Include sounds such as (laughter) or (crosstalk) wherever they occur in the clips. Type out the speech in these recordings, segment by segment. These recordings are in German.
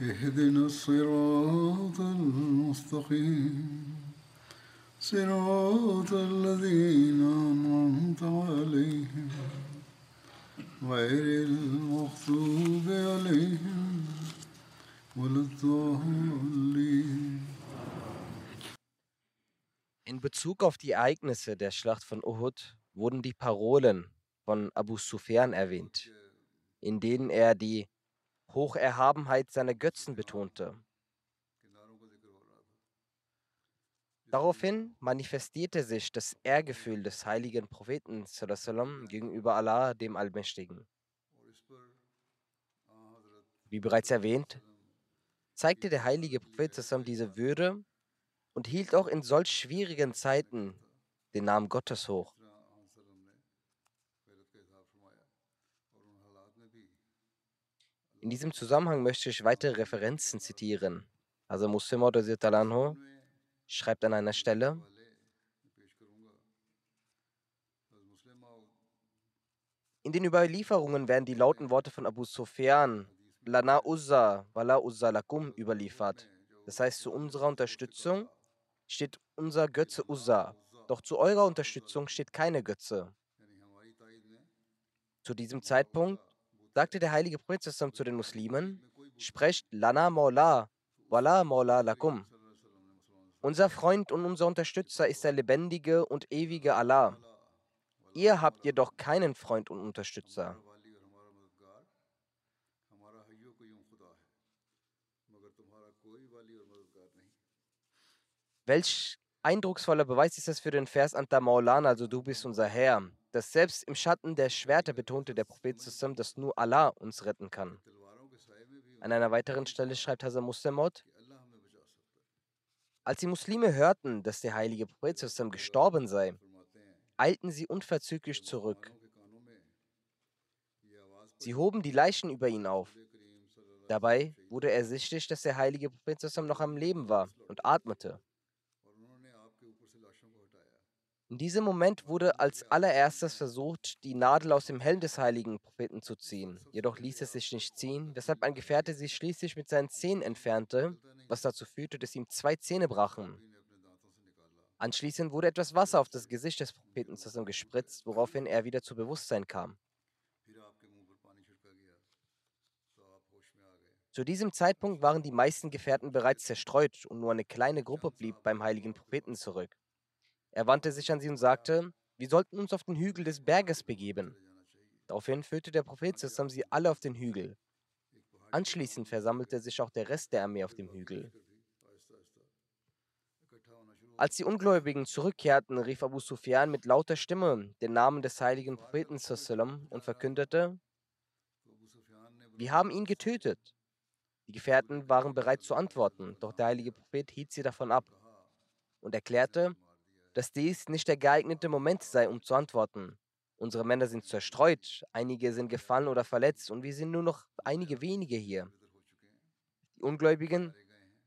اهدنا الصراط المستقيم صراط الذين أنعمت عليهم غير المغضوب عليهم ولا الضالين In Bezug auf die Ereignisse der Schlacht von Uhud wurden die Parolen von Abu Sufyan erwähnt, in denen er die Hocherhabenheit seiner Götzen betonte. Daraufhin manifestierte sich das Ehrgefühl des heiligen Propheten gegenüber Allah, dem Allmächtigen. Wie bereits erwähnt, zeigte der heilige Prophet diese Würde und hielt auch in solch schwierigen Zeiten den Namen Gottes hoch. In diesem Zusammenhang möchte ich weitere Referenzen zitieren. Also Muslim Anhu schreibt an einer Stelle, in den Überlieferungen werden die lauten Worte von Abu Sufyan, Lana Uzza, Wala Uzza Lakum überliefert. Das heißt, zu unserer Unterstützung steht unser Götze Uzza, doch zu eurer Unterstützung steht keine Götze. Zu diesem Zeitpunkt sagte der heilige Prophet zu den Muslimen, sprecht Lana Maula, Wala Maula Lakum. Unser Freund und unser Unterstützer ist der lebendige und ewige Allah. Ihr habt jedoch keinen Freund und Unterstützer. Welch eindrucksvoller Beweis ist das für den Vers Anta Maulana, also du bist unser Herr, dass selbst im Schatten der Schwerter betonte der Prophet zusammen, dass nur Allah uns retten kann. An einer weiteren Stelle schreibt Hazar Muslimot, als die Muslime hörten, dass der heilige Prophet zusammen gestorben sei, eilten sie unverzüglich zurück. Sie hoben die Leichen über ihn auf. Dabei wurde ersichtlich, dass der heilige Prophet zusammen noch am Leben war und atmete. In diesem Moment wurde als allererstes versucht, die Nadel aus dem Helm des heiligen Propheten zu ziehen. Jedoch ließ es sich nicht ziehen, weshalb ein Gefährte sie schließlich mit seinen Zähnen entfernte, was dazu führte, dass ihm zwei Zähne brachen. Anschließend wurde etwas Wasser auf das Gesicht des Propheten gespritzt, woraufhin er wieder zu Bewusstsein kam. Zu diesem Zeitpunkt waren die meisten Gefährten bereits zerstreut und nur eine kleine Gruppe blieb beim heiligen Propheten zurück. Er wandte sich an sie und sagte, wir sollten uns auf den Hügel des Berges begeben. Daraufhin führte der Prophet zusammen sie alle auf den Hügel. Anschließend versammelte sich auch der Rest der Armee auf dem Hügel. Als die Ungläubigen zurückkehrten, rief Abu Sufyan mit lauter Stimme den Namen des heiligen Propheten und verkündete, wir haben ihn getötet. Die Gefährten waren bereit zu antworten, doch der heilige Prophet hielt sie davon ab und erklärte, dass dies nicht der geeignete Moment sei, um zu antworten. Unsere Männer sind zerstreut, einige sind gefallen oder verletzt und wir sind nur noch einige wenige hier. Die Ungläubigen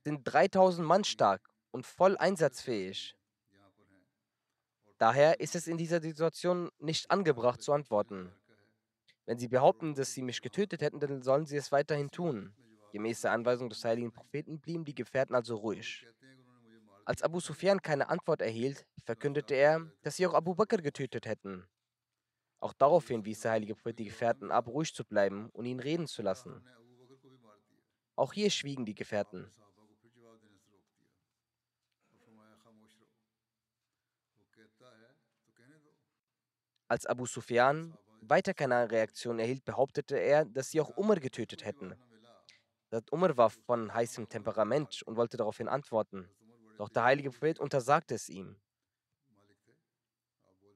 sind 3000 Mann stark und voll einsatzfähig. Daher ist es in dieser Situation nicht angebracht zu antworten. Wenn sie behaupten, dass sie mich getötet hätten, dann sollen sie es weiterhin tun. Gemäß der Anweisung des heiligen Propheten blieben die Gefährten also ruhig. Als Abu Sufyan keine Antwort erhielt, verkündete er, dass sie auch Abu Bakr getötet hätten. Auch daraufhin wies der heilige Prophet die Gefährten ab, ruhig zu bleiben und ihn reden zu lassen. Auch hier schwiegen die Gefährten. Als Abu Sufyan weiter keine Reaktion erhielt, behauptete er, dass sie auch Umar getötet hätten. Das Umar war von heißem Temperament und wollte daraufhin antworten. Doch der heilige Prophet untersagte es ihm.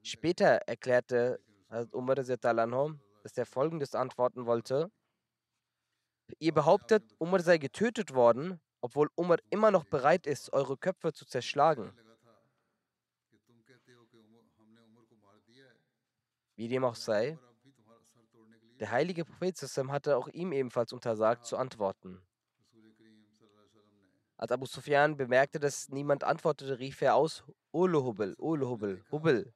Später erklärte Hazrat Umar, dass er folgendes antworten wollte. Ihr behauptet, Umar sei getötet worden, obwohl Umar immer noch bereit ist, eure Köpfe zu zerschlagen. Wie dem auch sei, der heilige Prophet hatte auch ihm ebenfalls untersagt zu antworten. Als Abu Sufyan bemerkte, dass niemand antwortete, rief er aus, Ulu Hubel, Ulu Hubel, Hubel.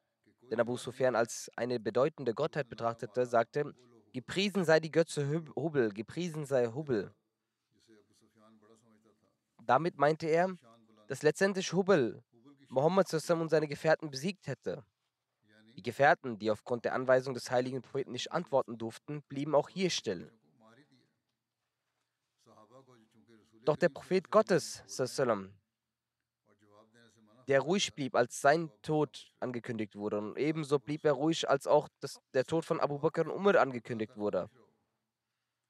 Denn Abu Sufyan als eine bedeutende Gottheit betrachtete, sagte, gepriesen sei die Götze Hubel, gepriesen sei Hubel. Damit meinte er, dass letztendlich Hubel Mohammed und seine Gefährten besiegt hätte. Die Gefährten, die aufgrund der Anweisung des heiligen Propheten nicht antworten durften, blieben auch hier still. Doch der Prophet Gottes, der ruhig blieb, als sein Tod angekündigt wurde, und ebenso blieb er ruhig, als auch das, der Tod von Abu Bakr und Umar angekündigt wurde.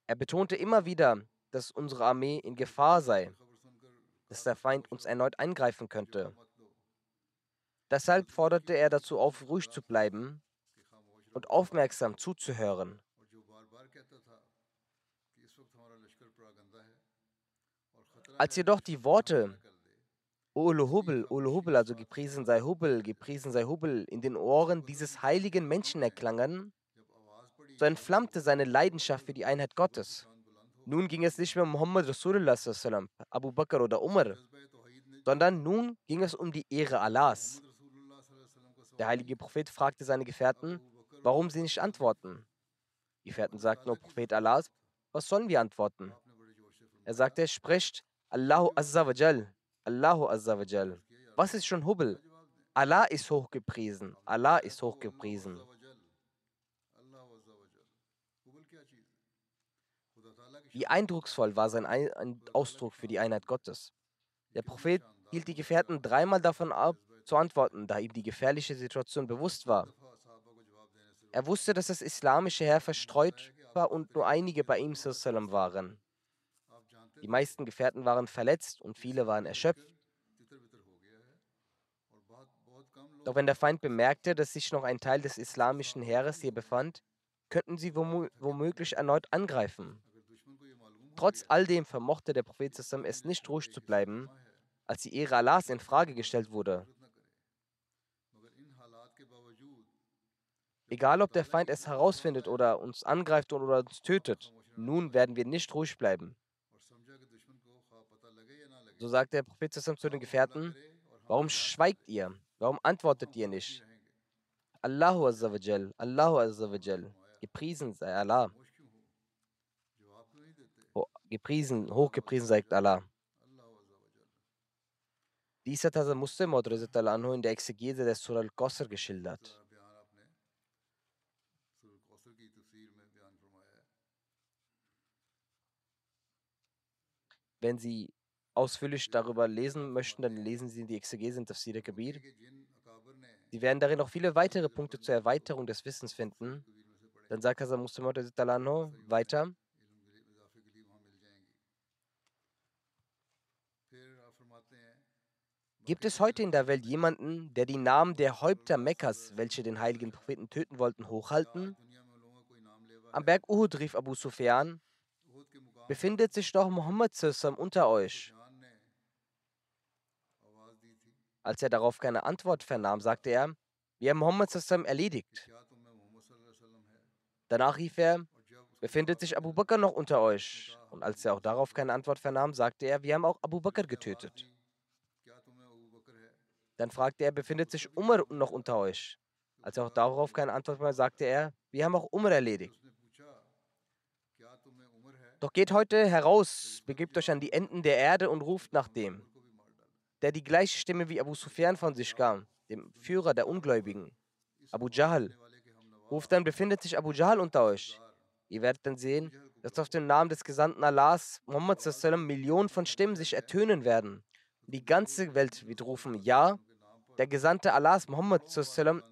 Er betonte immer wieder, dass unsere Armee in Gefahr sei, dass der Feind uns erneut eingreifen könnte. Deshalb forderte er dazu auf, ruhig zu bleiben und aufmerksam zuzuhören. Als jedoch die Worte Ulu Hubel, Ulu Hubel, also gepriesen sei Hubel, gepriesen sei Hubel, in den Ohren dieses heiligen Menschen erklangen, so entflammte seine Leidenschaft für die Einheit Gottes. Nun ging es nicht mehr um Muhammad Rasulullah, Abu Bakr oder Umar, sondern nun ging es um die Ehre Allahs. Der heilige Prophet fragte seine Gefährten, warum sie nicht antworten. Die Gefährten sagten, O Prophet Allahs, was sollen wir antworten? Er sagte, spricht Allahu Azza wa Jal, Allahu Azza. Was ist schon Hubel? Allah ist hochgepriesen, Allah ist hochgepriesen. Wie eindrucksvoll war sein Ausdruck für die Einheit Gottes. Der Prophet hielt die Gefährten dreimal davon ab, zu antworten, da ihm die gefährliche Situation bewusst war. Er wusste, dass das islamische Heer verstreut war und nur einige bei ihm waren. Die meisten Gefährten waren verletzt und viele waren erschöpft. Doch wenn der Feind bemerkte, dass sich noch ein Teil des islamischen Heeres hier befand, könnten sie womöglich erneut angreifen. Trotz all dem vermochte der Prophet es nicht ruhig zu bleiben, als die Ehre Allahs in Frage gestellt wurde. Egal, ob der Feind es herausfindet oder uns angreift oder uns tötet, nun werden wir nicht ruhig bleiben. So sagt der Prophet zu den Gefährten, warum schweigt ihr? Warum antwortet ihr nicht? Allahu Azzawajal, Allahu Azzawajal, gepriesen sei Allah. Oh, gepriesen, hochgepriesen sei Allah. Dies hat Hazrat Muslim in der Exegese des Surah al-Qasr geschildert. Wenn Sie ausführlich darüber lesen möchten, dann lesen Sie die Exegese in Tafsir Kabir. Sie werden darin noch viele weitere Punkte zur Erweiterung des Wissens finden. Dann sagt Hazrat Muslim weiter. Gibt es heute in der Welt jemanden, der die Namen der Häupter Mekkas, welche den heiligen Propheten töten wollten, hochhalten? Am Berg Uhud rief Abu Sufyan, befindet sich doch Muhammad unter euch? Als er darauf keine Antwort vernahm, sagte er, wir haben Muhammad erledigt. Danach rief er, befindet sich Abu Bakr noch unter euch? Und als er auch darauf keine Antwort vernahm, sagte er, wir haben auch Abu Bakr getötet. Dann fragte er, befindet sich Umar noch unter euch? Als er auch darauf keine Antwort mehr sagte er, wir haben auch Umar erledigt. Doch geht heute heraus, begebt euch an die Enden der Erde und ruft nach dem, der die gleiche Stimme wie Abu Sufyan von sich gab, dem Führer der Ungläubigen, Abu Jahl. Ruft dann, befindet sich Abu Jahl unter euch. Ihr werdet dann sehen, dass auf dem Namen des Gesandten Allahs, Muhammad Millionen von Stimmen sich ertönen werden. Die ganze Welt wird rufen, ja, der Gesandte Allahs, Muhammad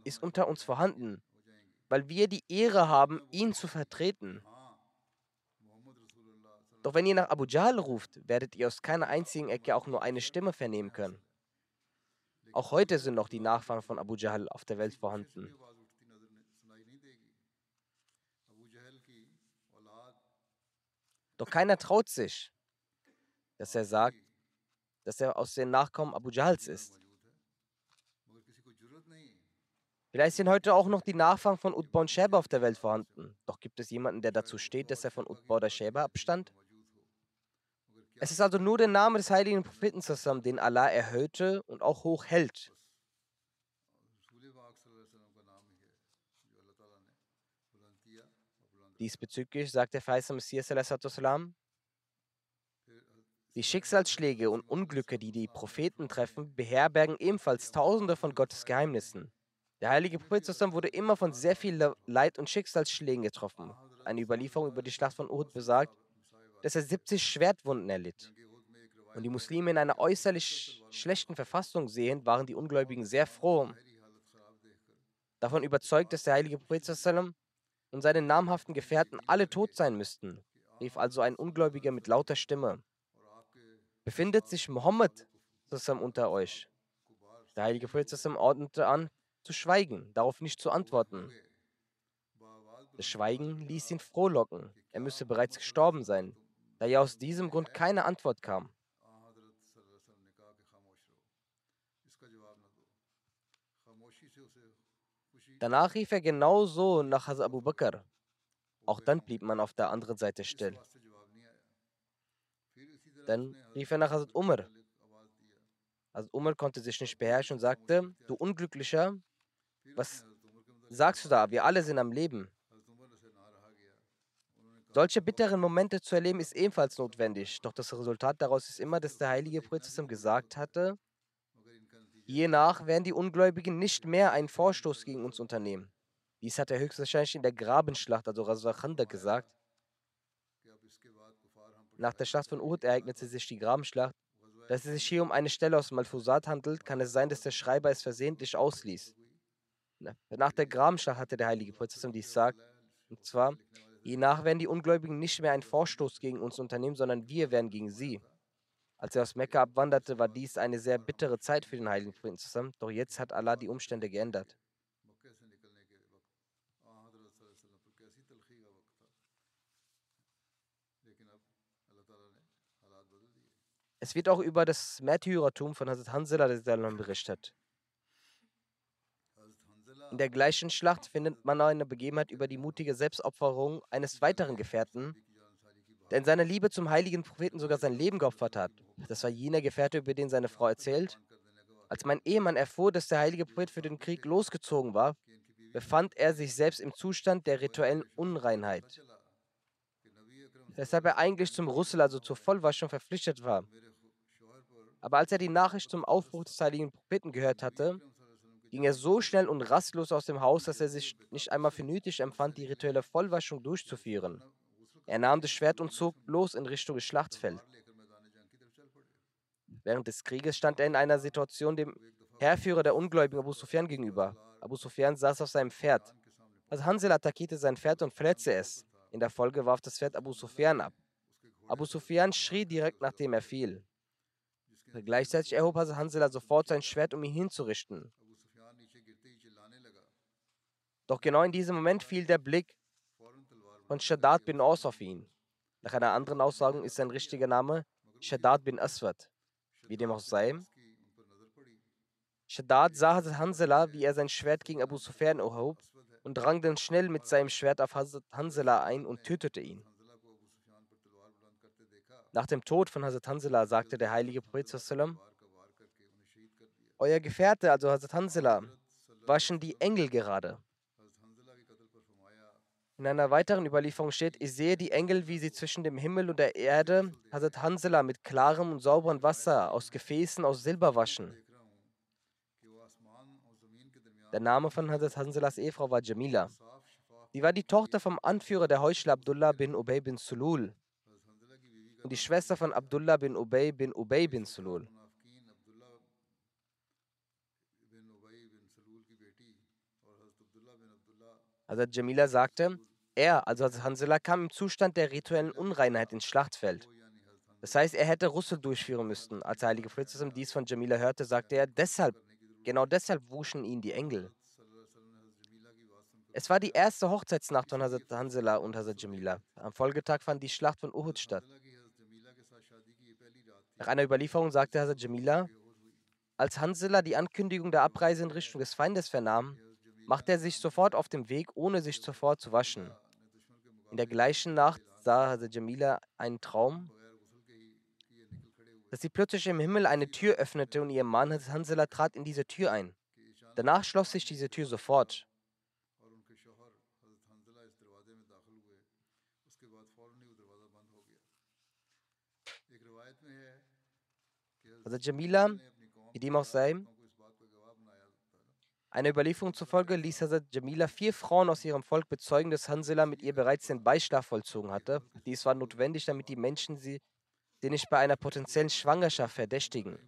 ist unter uns vorhanden. weil wir die Ehre haben, ihn zu vertreten. Doch wenn ihr nach Abu Jahl ruft, werdet ihr aus keiner einzigen Ecke auch nur eine Stimme vernehmen können. Auch heute sind noch die Nachfahren von Abu Jahl auf der Welt vorhanden. Doch keiner traut sich, dass er sagt, dass er aus den Nachkommen Abu Jahls ist. Vielleicht sind heute auch noch die Nachfahren von Utbah und Sheba auf der Welt vorhanden. Doch gibt es jemanden, der dazu steht, dass er von Utbah oder Sheba abstand? Es ist also nur der Name des heiligen Propheten zusammen, den Allah erhöhte und auch hoch hält. Diesbezüglich sagt der verheißene Messias, die Schicksalsschläge und Unglücke, die die Propheten treffen, beherbergen ebenfalls Tausende von Gottes Geheimnissen. Der heilige Prophet wurde immer von sehr viel Leid und Schicksalsschlägen getroffen. Eine Überlieferung über die Schlacht von Uhud besagt, dass er 70 Schwertwunden erlitt. Und die Muslime in einer äußerlich schlechten Verfassung sehen, waren die Ungläubigen sehr froh. Davon überzeugt, dass der heilige Prophet und seine namhaften Gefährten alle tot sein müssten, rief also ein Ungläubiger mit lauter Stimme. Befindet sich Mohammed unter euch? Der heilige Prophet ordnete an, zu schweigen, darauf nicht zu antworten. Das Schweigen ließ ihn frohlocken. Er müsse bereits gestorben sein, da ja aus diesem Grund keine Antwort kam. Danach rief er genauso nach Hazrat Abu Bakr. Auch dann blieb man auf der anderen Seite still. Dann rief er nach Hazrat Umar. Hazrat Umar konnte sich nicht beherrschen und sagte, du Unglücklicher, was sagst du da? Wir alle sind am Leben. Solche bitteren Momente zu erleben ist ebenfalls notwendig. Doch das Resultat daraus ist immer, dass der heilige Prophet gesagt hatte, je nach werden die Ungläubigen nicht mehr einen Vorstoß gegen uns unternehmen. Dies hat er höchstwahrscheinlich in der Grabenschlacht, also Razwa Khandak, gesagt. Nach der Schlacht von Uhud ereignete sich die Grabenschlacht. Da es sich hier um eine Stelle aus Malfusat handelt, kann es sein, dass der Schreiber es versehentlich ausließ. Nach der Grabenschlacht hatte der heilige Prophet dies gesagt, und zwar, je nach werden die Ungläubigen nicht mehr einen Vorstoß gegen uns unternehmen, sondern wir werden gegen sie. Als er aus Mekka abwanderte, war dies eine sehr bittere Zeit für den heiligen zusammen, doch jetzt hat Allah die Umstände geändert. Es wird auch über das Märtyrertum von Hazrat Hanzala berichtet. In der gleichen Schlacht findet man eine Begebenheit über die mutige Selbstopferung eines weiteren Gefährten, der in seiner Liebe zum heiligen Propheten sogar sein Leben geopfert hat. Das war jener Gefährte, über den seine Frau erzählt. Als mein Ehemann erfuhr, dass der heilige Prophet für den Krieg losgezogen war, befand er sich selbst im Zustand der rituellen Unreinheit, weshalb er eigentlich zum Russel, also zur Vollwaschung, verpflichtet war. Aber als er die Nachricht zum Aufbruch des heiligen Propheten gehört hatte, ging er so schnell und rastlos aus dem Haus, dass er sich nicht einmal für nötig empfand, die rituelle Vollwaschung durchzuführen. Er nahm das Schwert und zog bloß in Richtung des Schlachtfelds. Während des Krieges stand er in einer Situation dem Herrführer der Ungläubigen Abu Sufyan gegenüber. Abu Sufyan saß auf seinem Pferd. Also Hansel attackierte sein Pferd und verletzte es. In der Folge warf das Pferd Abu Sufyan ab. Abu Sufyan schrie direkt, nachdem er fiel. Gleichzeitig erhob Hansela sofort sein Schwert, um ihn hinzurichten. Doch genau in diesem Moment fiel der Blick von Shaddad bin Aus auf ihn. Nach einer anderen Aussage ist sein richtiger Name Shaddad bin Aswad. Wie dem auch sei. Shaddad sah Hazrat Hansela, wie er sein Schwert gegen Abu Sufyan erhob und drang dann schnell mit seinem Schwert auf Hazrat Hansela ein und tötete ihn. Nach dem Tod von Hazrat Hansela sagte der heilige Prophet Euer Gefährte, also Hazrat Hansela, waschen die Engel gerade. In einer weiteren Überlieferung steht, ich sehe die Engel, wie sie zwischen dem Himmel und der Erde Hazrat Hansela mit klarem und sauberem Wasser aus Gefäßen aus Silber waschen. Der Name von Hazrat Hanselas Ehefrau war Jamila. Sie war die Tochter vom Anführer der Heuchler Abdullah bin Ubay bin Sulul und die Schwester von Abdullah bin Ubay bin Ubay bin Sulul. Hazrat Jamila sagte, er, also Hanzala, kam im Zustand der rituellen Unreinheit ins Schlachtfeld. Das heißt, er hätte Russel durchführen müssen. Als der heilige Prophet dies von Jamila hörte, sagte er, deshalb, genau deshalb wuschen ihn die Engel. Es war die erste Hochzeitsnacht von Hazrat Hanzala und Hazrat Jamila. Am Folgetag fand die Schlacht von Uhud statt. Nach einer Überlieferung sagte Hazrat Jamila, als Hanzala die Ankündigung der Abreise in Richtung des Feindes vernahm, machte er sich sofort auf den Weg, ohne sich zuvor zu waschen. In der gleichen Nacht sah Hazrat Jamila einen Traum, dass sie plötzlich im Himmel eine Tür öffnete und ihr Mann Hansela trat in diese Tür ein. Danach schloss sich diese Tür sofort. Also Jamila, wie dem auch sei, einer Überlieferung zufolge ließ Hazrat Jamila vier Frauen aus ihrem Volk bezeugen, dass Hansela mit ihr bereits den Beischlaf vollzogen hatte. Dies war notwendig, damit die Menschen sie die nicht bei einer potenziellen Schwangerschaft verdächtigen.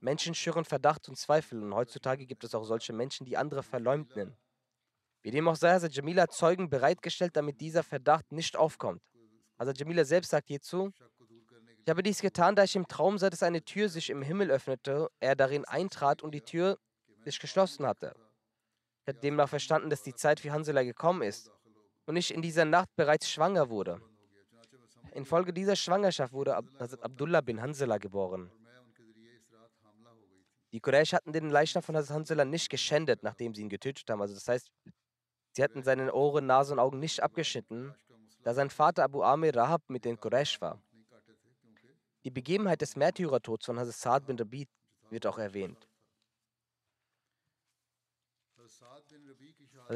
Menschen schüren Verdacht und Zweifel und heutzutage gibt es auch solche Menschen, die andere verleumden. Wie dem auch sei, Hazrat Jamila Zeugen bereitgestellt, damit dieser Verdacht nicht aufkommt. Hazrat Jamila selbst sagt hierzu, ich habe dies getan, da ich im Traum sah, dass eine Tür sich im Himmel öffnete, er darin eintrat und die Tür sich geschlossen hatte. Ich habe demnach verstanden, dass die Zeit für Hansela gekommen ist und ich in dieser Nacht bereits schwanger wurde. Infolge dieser Schwangerschaft wurde Hazrat Abdullah bin Hansela geboren. Die Quraysh hatten den Leichnam von Hazrat Hansela nicht geschändet, nachdem sie ihn getötet haben. Also das heißt, sie hatten seine Ohren, Nase und Augen nicht abgeschnitten, da sein Vater Abu Amir Rahab mit den Quraysh war. Die Begebenheit des Märtyrertods von Hazrat Saad bin Rabi wird auch erwähnt.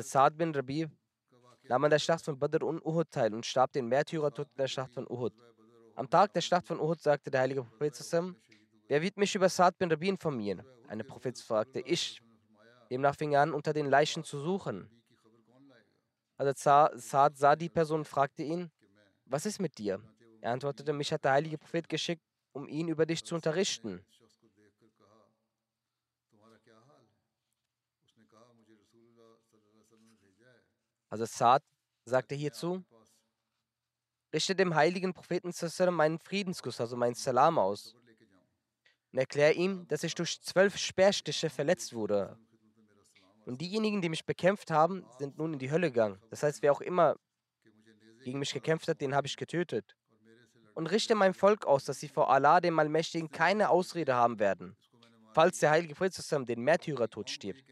Saad bin Rabi nahm an der Schlacht von Badr und Uhud teil und starb den Märtyrertod in der Schlacht von Uhud. Am Tag der Schlacht von Uhud sagte der heilige Prophet zusammen, wer wird mich über Saad bin Rabi informieren? Eine Prophet fragte, ich. Demnach fing er an, unter den Leichen zu suchen. Also Saad sah die Person und fragte ihn, was ist mit dir? Er antwortete, mich hat der heilige Prophet geschickt, um ihn über dich zu unterrichten. Saad sagte hierzu, richte dem heiligen Propheten meinen Friedenskuss, also meinen Salam aus. Und erkläre ihm, dass ich durch zwölf Speerstiche verletzt wurde. Und diejenigen, die mich bekämpft haben, sind nun in die Hölle gegangen. Das heißt, wer auch immer gegen mich gekämpft hat, den habe ich getötet. Und richte mein Volk aus, dass sie vor Allah, dem Allmächtigen, keine Ausrede haben werden, falls der heilige Prophet den Märtyrertod stirbt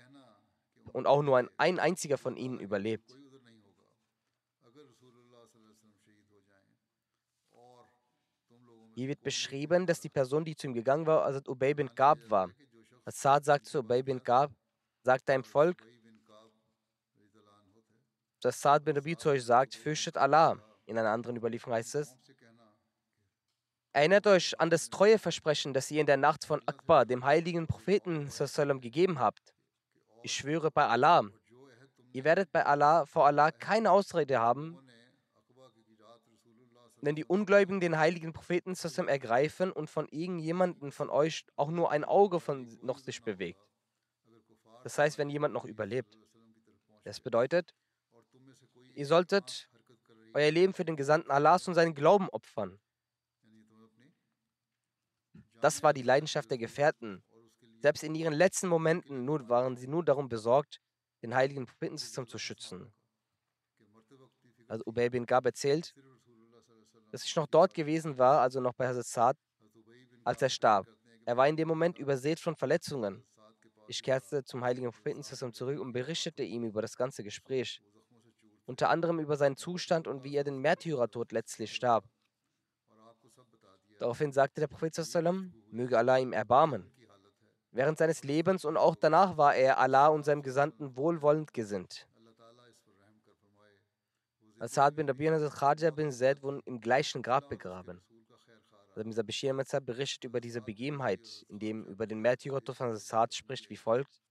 und auch nur ein, ein einziger von ihnen überlebt. Hier wird beschrieben, dass die Person, die zu ihm gegangen war, also Ubay bin Gab war. Assad sagt zu Ubay bin Gab, sagt deinem Volk, dass Saad bin Rabi zu euch sagt, fürchtet Allah. In einer anderen Überlieferung heißt es, Erinnert euch an das treue Versprechen, das ihr in der Nacht von Akbar, dem heiligen Propheten, gegeben habt. Ich schwöre bei Allah, ihr werdet bei Allah vor Allah keine Ausrede haben, wenn die Ungläubigen den heiligen Propheten ergreifen und von irgendjemandem von euch auch nur ein Auge von noch sich bewegt. Das heißt, wenn jemand noch überlebt. Das bedeutet, ihr solltet euer Leben für den Gesandten Allahs und seinen Glauben opfern. Das war die Leidenschaft der Gefährten. Selbst in ihren letzten Momenten nur, waren sie nur darum besorgt, den heiligen Propheten zu schützen. Also Ubay bin Gab erzählt, dass ich noch dort gewesen war, also noch bei Hazrat als er starb. Er war in dem Moment übersät von Verletzungen. Ich kehrte zum heiligen Propheten zurück und berichtete ihm über das ganze Gespräch. Unter anderem über seinen Zustand und wie er den Märtyrertod letztlich starb. Daraufhin sagte der Prophet, möge Allah ihm erbarmen. Während seines Lebens und auch danach war er Allah und seinem Gesandten wohlwollend gesinnt. Saad bin Rabi und Khaja bin Zaid wurden im gleichen Grab begraben. Also Mr. Bashir Metzah berichtet über diese Begebenheit, in dem über den Märtyrertod von Saad spricht, wie folgt.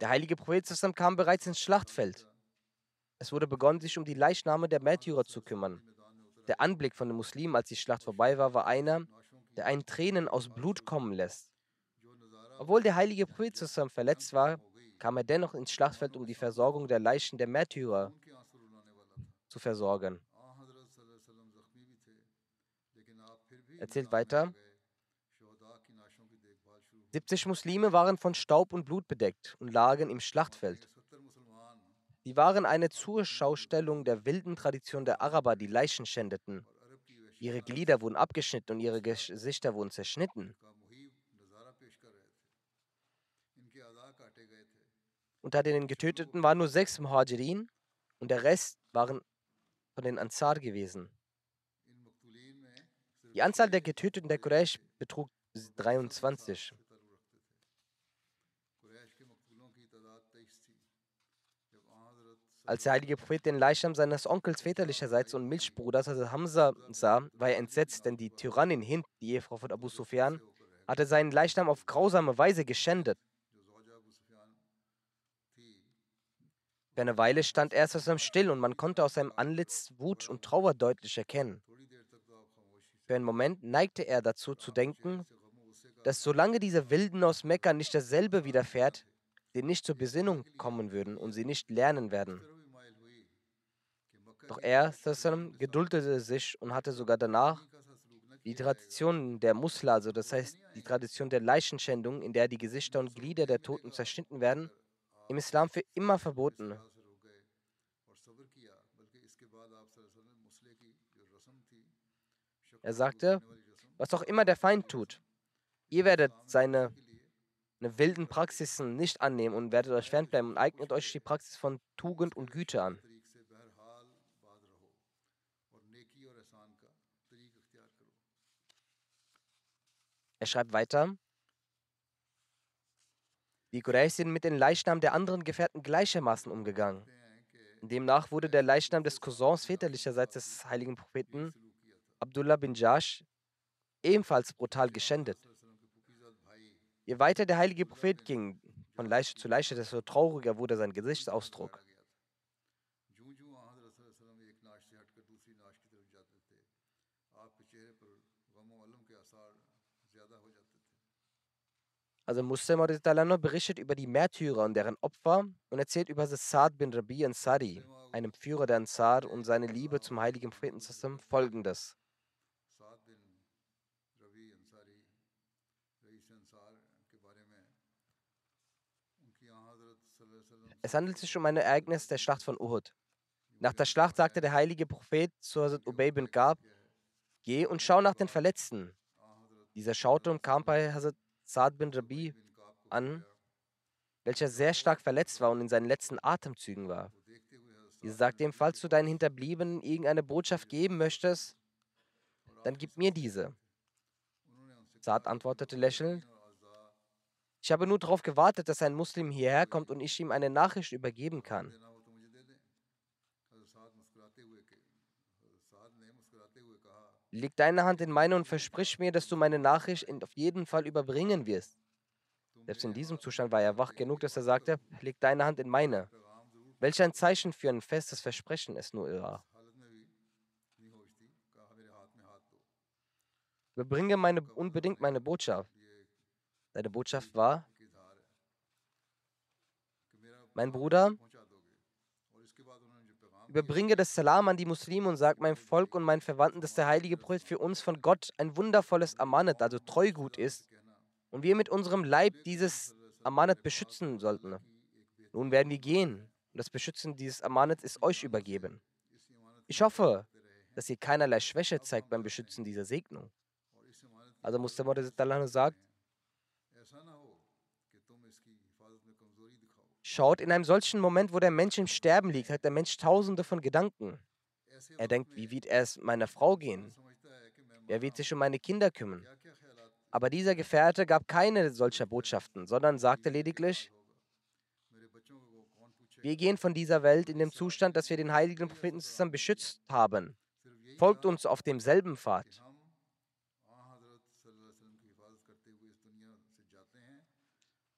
Der heilige Prophet kam bereits ins Schlachtfeld. Es wurde begonnen, sich um die Leichname der Märtyrer zu kümmern. Der Anblick von den Muslimen, als die Schlacht vorbei war, war einer, der einen Tränen aus Blut kommen lässt. Obwohl der heilige Prophet verletzt war, kam er dennoch ins Schlachtfeld, um die Versorgung der Leichen der Märtyrer zu versorgen. Erzählt weiter. 70 Muslime waren von Staub und Blut bedeckt und lagen im Schlachtfeld. Sie waren eine Zuschaustellung der wilden Tradition der Araber, die Leichen schändeten. Ihre Glieder wurden abgeschnitten und ihre Gesichter wurden zerschnitten. Unter den Getöteten waren nur sechs Muhajirin und der Rest waren von den Ansar gewesen. Die Anzahl der Getöteten der Quraysh betrug 23. Als der heilige Prophet den Leichnam seines Onkels väterlicherseits und Milchbruders, also Hamza, sah, war er entsetzt, denn die Tyrannin Hind, die Ehefrau von Abu Sufyan, hatte seinen Leichnam auf grausame Weise geschändet. Für eine Weile stand er zusammen still und man konnte aus seinem Antlitz Wut und Trauer deutlich erkennen. Für einen Moment neigte er dazu zu denken, dass solange diese Wilden aus Mekka nicht dasselbe widerfährt, sie nicht zur Besinnung kommen würden und sie nicht lernen werden. Doch er geduldete sich und hatte sogar danach die Tradition der Musla, also das heißt die Tradition der Leichenschändung, in der die Gesichter und Glieder der Toten zerschnitten werden, im Islam für immer verboten. Er sagte, was auch immer der Feind tut, ihr werdet seine wilden Praxisen nicht annehmen und werdet euch fernbleiben und eignet euch die Praxis von Tugend und Güte an. Er schreibt weiter, die Quraysh sind mit den Leichnam der anderen Gefährten gleichermaßen umgegangen. Demnach wurde der Leichnam des Cousins väterlicherseits des heiligen Propheten Abdullah bin Jash ebenfalls brutal geschändet. Je weiter der heilige Prophet ging, von Leiche zu Leiche, desto trauriger wurde sein Gesichtsausdruck. Also Muslim berichtet über die Märtyrer und deren Opfer und erzählt über Saad bin Rabi Ansari, einem Führer der Ansar und seine Liebe zum heiligen Propheten folgendes. Es handelt sich um ein Ereignis der Schlacht von Uhud. Nach der Schlacht sagte der heilige Prophet zu Hazrat Ubay bin Gab, geh und schau nach den Verletzten. Dieser schaute und kam bei Hazrat Saad bin Rabi an, welcher sehr stark verletzt war und in seinen letzten Atemzügen war. Dieser sagte ihm, falls du deinen Hinterbliebenen irgendeine Botschaft geben möchtest, dann gib mir diese. Saad antwortete lächelnd, ich habe nur darauf gewartet, dass ein Muslim hierher kommt und ich ihm eine Nachricht übergeben kann. Leg deine Hand in meine und versprich mir, dass du meine Nachricht auf jeden Fall überbringen wirst. Selbst in diesem Zustand war er wach genug, dass er sagte, leg deine Hand in meine. Welch ein Zeichen für ein festes Versprechen es nur war. Überbringe meine, unbedingt meine Botschaft. Seine Botschaft war, mein Bruder, Überbringe das Salam an die Muslime und sag meinem Volk und meinen Verwandten, dass der heilige Prophet für uns von Gott ein wundervolles Amanet, also Treugut ist und wir mit unserem Leib dieses Amanet beschützen sollten. Nun werden wir gehen und das Beschützen dieses Amanet ist euch übergeben. Ich hoffe, dass ihr keinerlei Schwäche zeigt beim Beschützen dieser Segnung. Also Mustafa sagt, schaut, in einem solchen Moment, wo der Mensch im Sterben liegt, hat der Mensch tausende von Gedanken. Er denkt, wie wird es meiner Frau gehen? Wer wird sich um meine Kinder kümmern? Aber dieser Gefährte gab keine solcher Botschaften, sondern sagte lediglich, wir gehen von dieser Welt in dem Zustand, dass wir den heiligen Propheten zusammen beschützt haben. Folgt uns auf demselben Pfad.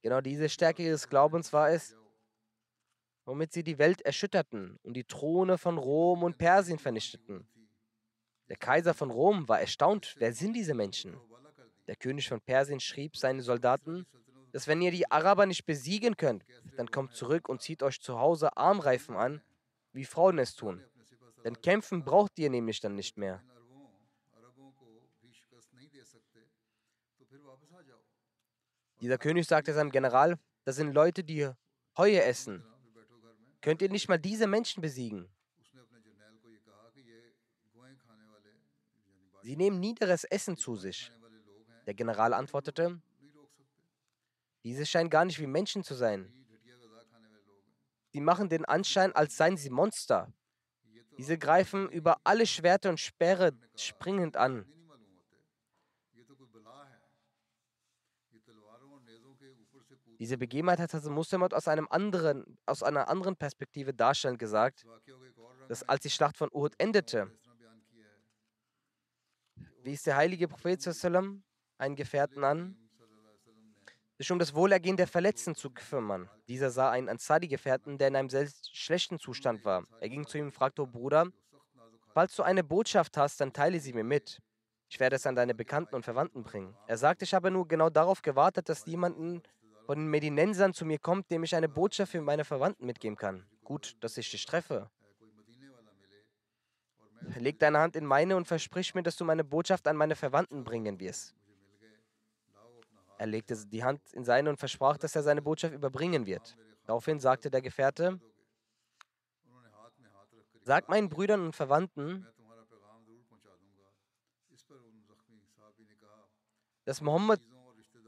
Genau diese Stärke ihres Glaubens war es, womit sie die Welt erschütterten und die Throne von Rom und Persien vernichteten. Der Kaiser von Rom war erstaunt, wer sind diese Menschen? Der König von Persien schrieb seinen Soldaten, dass wenn ihr die Araber nicht besiegen könnt, dann kommt zurück und zieht euch zu Hause Armreifen an, wie Frauen es tun. Denn kämpfen braucht ihr nämlich dann nicht mehr. Dieser König sagte seinem General, das sind Leute, die Heue essen. Könnt ihr nicht mal diese Menschen besiegen? Sie nehmen niederes Essen zu sich. Der General antwortete, diese scheinen gar nicht wie Menschen zu sein. Sie machen den Anschein, als seien sie Monster. Diese greifen über alle Schwerter und Speere springend an. Diese Begebenheit hat Hazrat Muslimot aus, einem anderen, aus einer anderen Perspektive darstellend gesagt, dass als die Schlacht von Uhud endete, wies der heilige Prophet einen Gefährten an, sich um das Wohlergehen der Verletzten zu kümmern. Dieser sah einen Ansari-Gefährten, der in einem sehr schlechten Zustand war. Er ging zu ihm und fragte, oh Bruder, falls du eine Botschaft hast, dann teile sie mir mit. Ich werde es an deine Bekannten und Verwandten bringen. Er sagte, ich habe nur genau darauf gewartet, dass jemanden von den Medinensern zu mir kommt, dem ich eine Botschaft für meine Verwandten mitgeben kann. Gut, dass ich dich treffe. Leg deine Hand in meine und versprich mir, dass du meine Botschaft an meine Verwandten bringen wirst. Er legte die Hand in seine und versprach, dass er seine Botschaft überbringen wird. Daraufhin sagte der Gefährte, Sag meinen Brüdern und Verwandten, dass Mohammed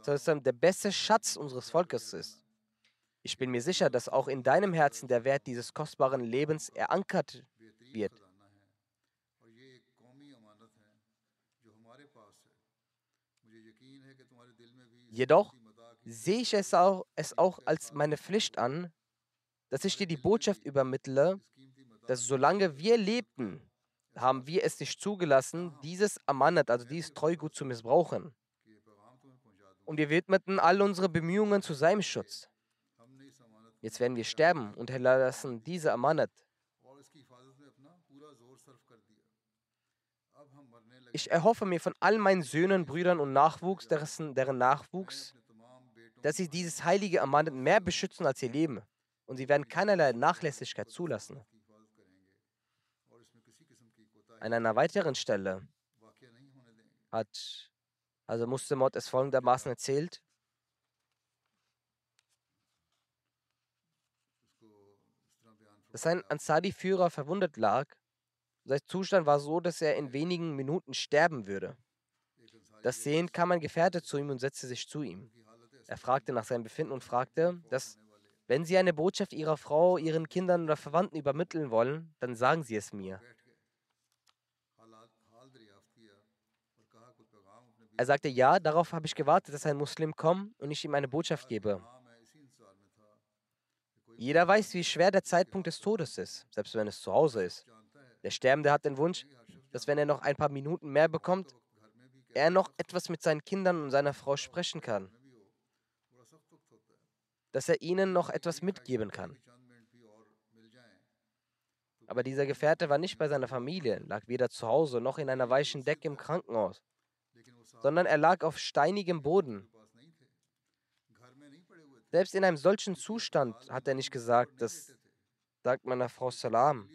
der beste Schatz unseres Volkes ist. Ich bin mir sicher, dass auch in deinem Herzen der Wert dieses kostbaren Lebens erankert wird. Jedoch sehe ich es auch, es auch als meine Pflicht an, dass ich dir die Botschaft übermittle, dass solange wir lebten, haben wir es nicht zugelassen, dieses Amanat, also dieses Treugut zu missbrauchen und wir widmeten all unsere Bemühungen zu seinem Schutz. Jetzt werden wir sterben und hinterlassen diese Amanat. Ich erhoffe mir von all meinen Söhnen, Brüdern und Nachwuchs, deren, deren Nachwuchs, dass sie dieses heilige Amanat mehr beschützen als ihr Leben. Und sie werden keinerlei Nachlässigkeit zulassen. An einer weiteren Stelle hat also Muslimot es folgendermaßen erzählt. Dass ein Ansari-Führer verwundet lag. Sein Zustand war so, dass er in wenigen Minuten sterben würde. Das sehend kam ein Gefährte zu ihm und setzte sich zu ihm. Er fragte nach seinem Befinden und fragte, dass, wenn Sie eine Botschaft Ihrer Frau, Ihren Kindern oder Verwandten übermitteln wollen, dann sagen Sie es mir. Er sagte, ja, darauf habe ich gewartet, dass ein Muslim kommt und ich ihm eine Botschaft gebe. Jeder weiß, wie schwer der Zeitpunkt des Todes ist, selbst wenn es zu Hause ist. Der Sterbende hat den Wunsch, dass wenn er noch ein paar Minuten mehr bekommt, er noch etwas mit seinen Kindern und seiner Frau sprechen kann. Dass er ihnen noch etwas mitgeben kann. Aber dieser Gefährte war nicht bei seiner Familie, lag weder zu Hause noch in einer weichen Decke im Krankenhaus sondern er lag auf steinigem Boden. Selbst in einem solchen Zustand hat er nicht gesagt, das sagt meiner Frau Salam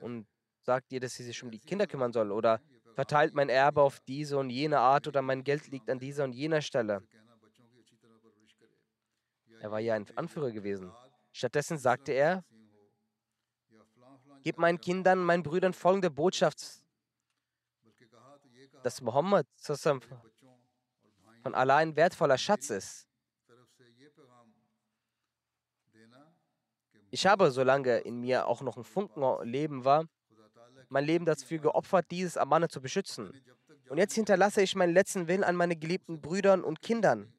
und sagt ihr, dass sie sich um die Kinder kümmern soll oder verteilt mein Erbe auf diese und jene Art oder mein Geld liegt an dieser und jener Stelle. Er war ja ein Anführer gewesen. Stattdessen sagte er, gib meinen Kindern, meinen Brüdern folgende Botschaft dass Mohammed von allein wertvoller Schatz ist. Ich habe, solange in mir auch noch ein Funken Leben war, mein Leben dafür geopfert, dieses Amane zu beschützen. Und jetzt hinterlasse ich meinen letzten Willen an meine geliebten Brüdern und Kindern,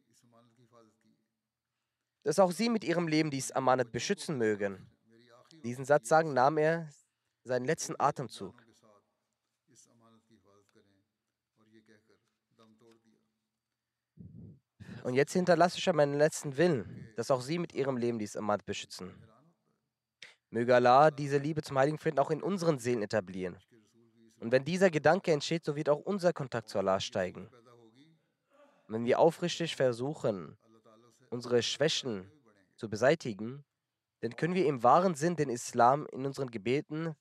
dass auch sie mit ihrem Leben dieses Amanet beschützen mögen. Diesen Satz sagen nahm er seinen letzten Atemzug. Und jetzt hinterlasse ich meinen letzten Willen, dass auch sie mit ihrem Leben dieses Amat beschützen. Möge Allah diese Liebe zum Heiligen Frieden auch in unseren Seelen etablieren. Und wenn dieser Gedanke entsteht, so wird auch unser Kontakt zu Allah steigen. Wenn wir aufrichtig versuchen, unsere Schwächen zu beseitigen, dann können wir im wahren Sinn den Islam in unseren Gebeten,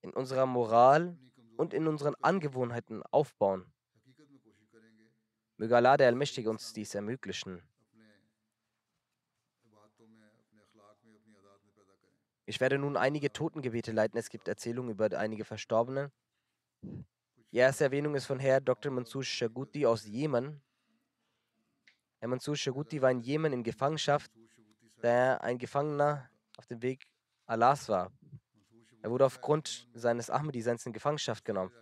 in unserer Moral und in unseren Angewohnheiten aufbauen. Möge Allah der Allmächtige uns dies ermöglichen. Ich werde nun einige Totengebete leiten. Es gibt Erzählungen über einige Verstorbene. Die erste Erwähnung ist von Herr Dr. Mansur Shaguti aus Jemen. Herr Mansur Shaguti war in Jemen in Gefangenschaft, da er ein Gefangener auf dem Weg Allahs war. Er wurde aufgrund seines Ahmadi-Seins in Gefangenschaft genommen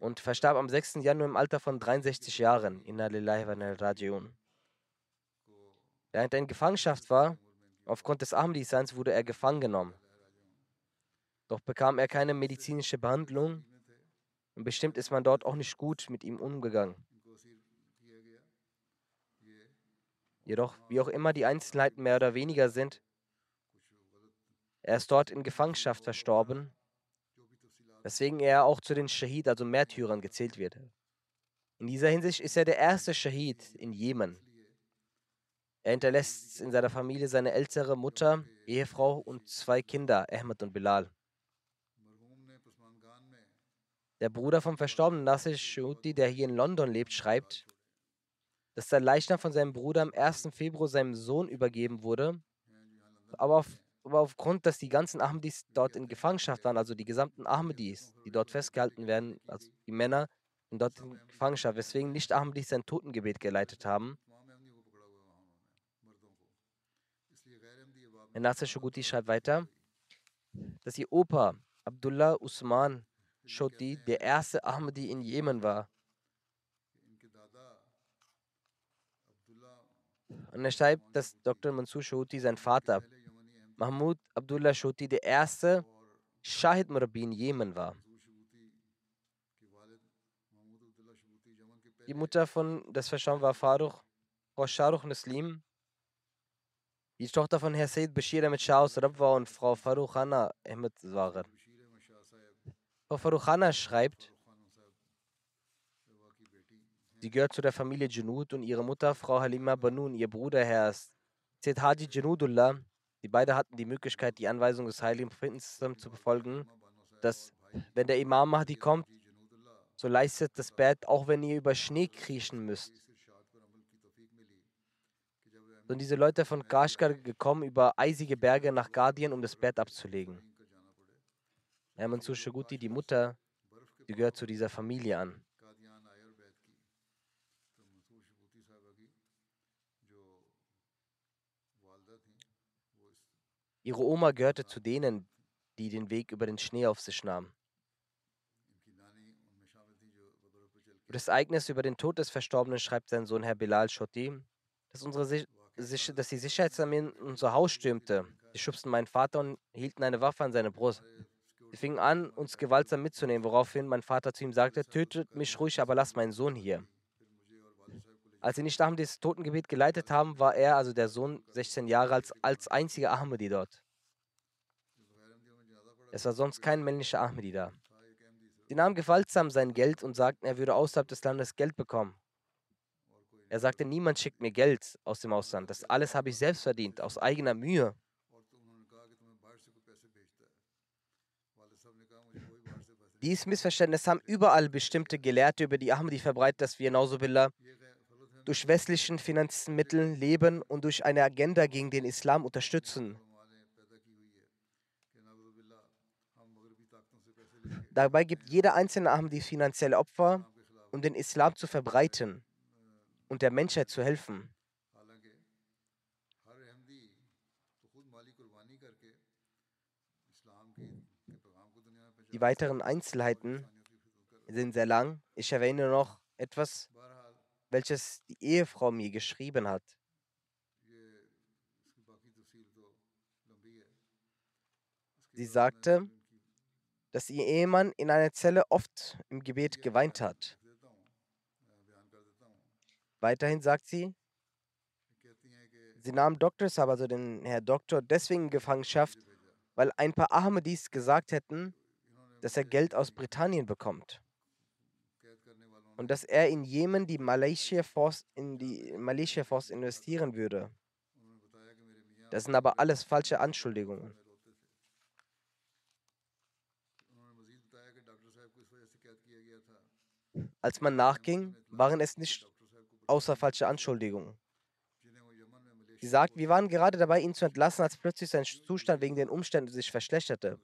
und verstarb am 6. Januar im Alter von 63 Jahren. Inna lillahi wa rajiun. Während er in Gefangenschaft war, aufgrund des Ahmadi-Seins wurde er gefangen genommen. Doch bekam er keine medizinische Behandlung und bestimmt ist man dort auch nicht gut mit ihm umgegangen. Jedoch, wie auch immer die Einzelheiten mehr oder weniger sind, er ist dort in Gefangenschaft verstorben, weswegen er auch zu den Shahid, also Märtyrern, gezählt wird. In dieser Hinsicht ist er der erste Shahid in Jemen. Er hinterlässt in seiner Familie seine ältere Mutter, Ehefrau und zwei Kinder, Ahmed und Bilal. Der Bruder vom verstorbenen Nasir Shuti, der hier in London lebt, schreibt, dass der Leichnam von seinem Bruder am 1. Februar seinem Sohn übergeben wurde, aber, auf, aber aufgrund, dass die ganzen Ahmadis dort in Gefangenschaft waren, also die gesamten Ahmadis, die dort festgehalten werden, also die Männer, sind dort in Gefangenschaft, weswegen nicht Ahmadis sein Totengebet geleitet haben. Herr Nasser Shuguti schreibt weiter, dass ihr Opa Abdullah Usman Shoti der erste Ahmadi in Jemen war. Und er schreibt, dass Dr. Mansur Shoti, sein Vater, Mahmoud Abdullah Shoti, der erste Shahid Murabi in Jemen war. Die Mutter von des Verschauen war Farukh, Frau Sharuch Naslim. Die Tochter von Herr Said Bashir Ahmed Shah aus Rabwa und Frau Hanna Ahmed waren. Frau Farukhana schreibt, sie gehört zu der Familie Junud und ihre Mutter, Frau Halima Banun, ihr Bruder, Herr Zed Haji Junudullah. Die beiden hatten die Möglichkeit, die Anweisung des heiligen Propheten zu befolgen, dass, wenn der Imam Mahdi kommt, so leistet das Bett, auch wenn ihr über Schnee kriechen müsst. Sind diese Leute von Kashgar gekommen, über eisige Berge nach Gardien, um das Bett abzulegen. Herr Mansur Shaguti, die Mutter, die gehört zu dieser Familie an. Ihre Oma gehörte zu denen, die den Weg über den Schnee auf sich nahmen. Über das Ereignis über den Tod des Verstorbenen schreibt sein Sohn Herr Bilal Shoti, dass, unsere, dass die Sicherheitsarmee in unser Haus stürmte. Sie schubsten meinen Vater und hielten eine Waffe an seine Brust. Sie fingen an, uns gewaltsam mitzunehmen, woraufhin mein Vater zu ihm sagte, tötet mich ruhig, aber lasst meinen Sohn hier. Als sie nicht Ahmadis Totengebet geleitet haben, war er, also der Sohn, 16 Jahre alt, als einziger Ahmadi dort. Es war sonst kein männlicher Ahmadi da. Sie nahmen gewaltsam sein Geld und sagten, er würde außerhalb des Landes Geld bekommen. Er sagte, niemand schickt mir Geld aus dem Ausland. Das alles habe ich selbst verdient, aus eigener Mühe. Dieses Missverständnis haben überall bestimmte Gelehrte über die Ahmadi verbreitet, dass wir, Nauzubillah, durch westlichen Finanzmitteln leben und durch eine Agenda gegen den Islam unterstützen. Dabei gibt jeder einzelne Ahmadi finanzielle Opfer, um den Islam zu verbreiten und der Menschheit zu helfen. Die weiteren Einzelheiten sind sehr lang. Ich erwähne noch etwas, welches die Ehefrau mir geschrieben hat. Sie sagte, dass ihr Ehemann in einer Zelle oft im Gebet geweint hat. Weiterhin sagt sie, sie nahm Dr. Sab, also den Herr Doktor, deswegen in Gefangenschaft, weil ein paar Ahmadis gesagt hätten, dass er Geld aus Britannien bekommt. Und dass er in Jemen die Malaysia Force in die Malaysia Force investieren würde. Das sind aber alles falsche Anschuldigungen. Als man nachging, waren es nicht außer falsche Anschuldigungen. Sie sagt, wir waren gerade dabei, ihn zu entlassen, als plötzlich sein Zustand wegen den Umständen sich verschlechterte.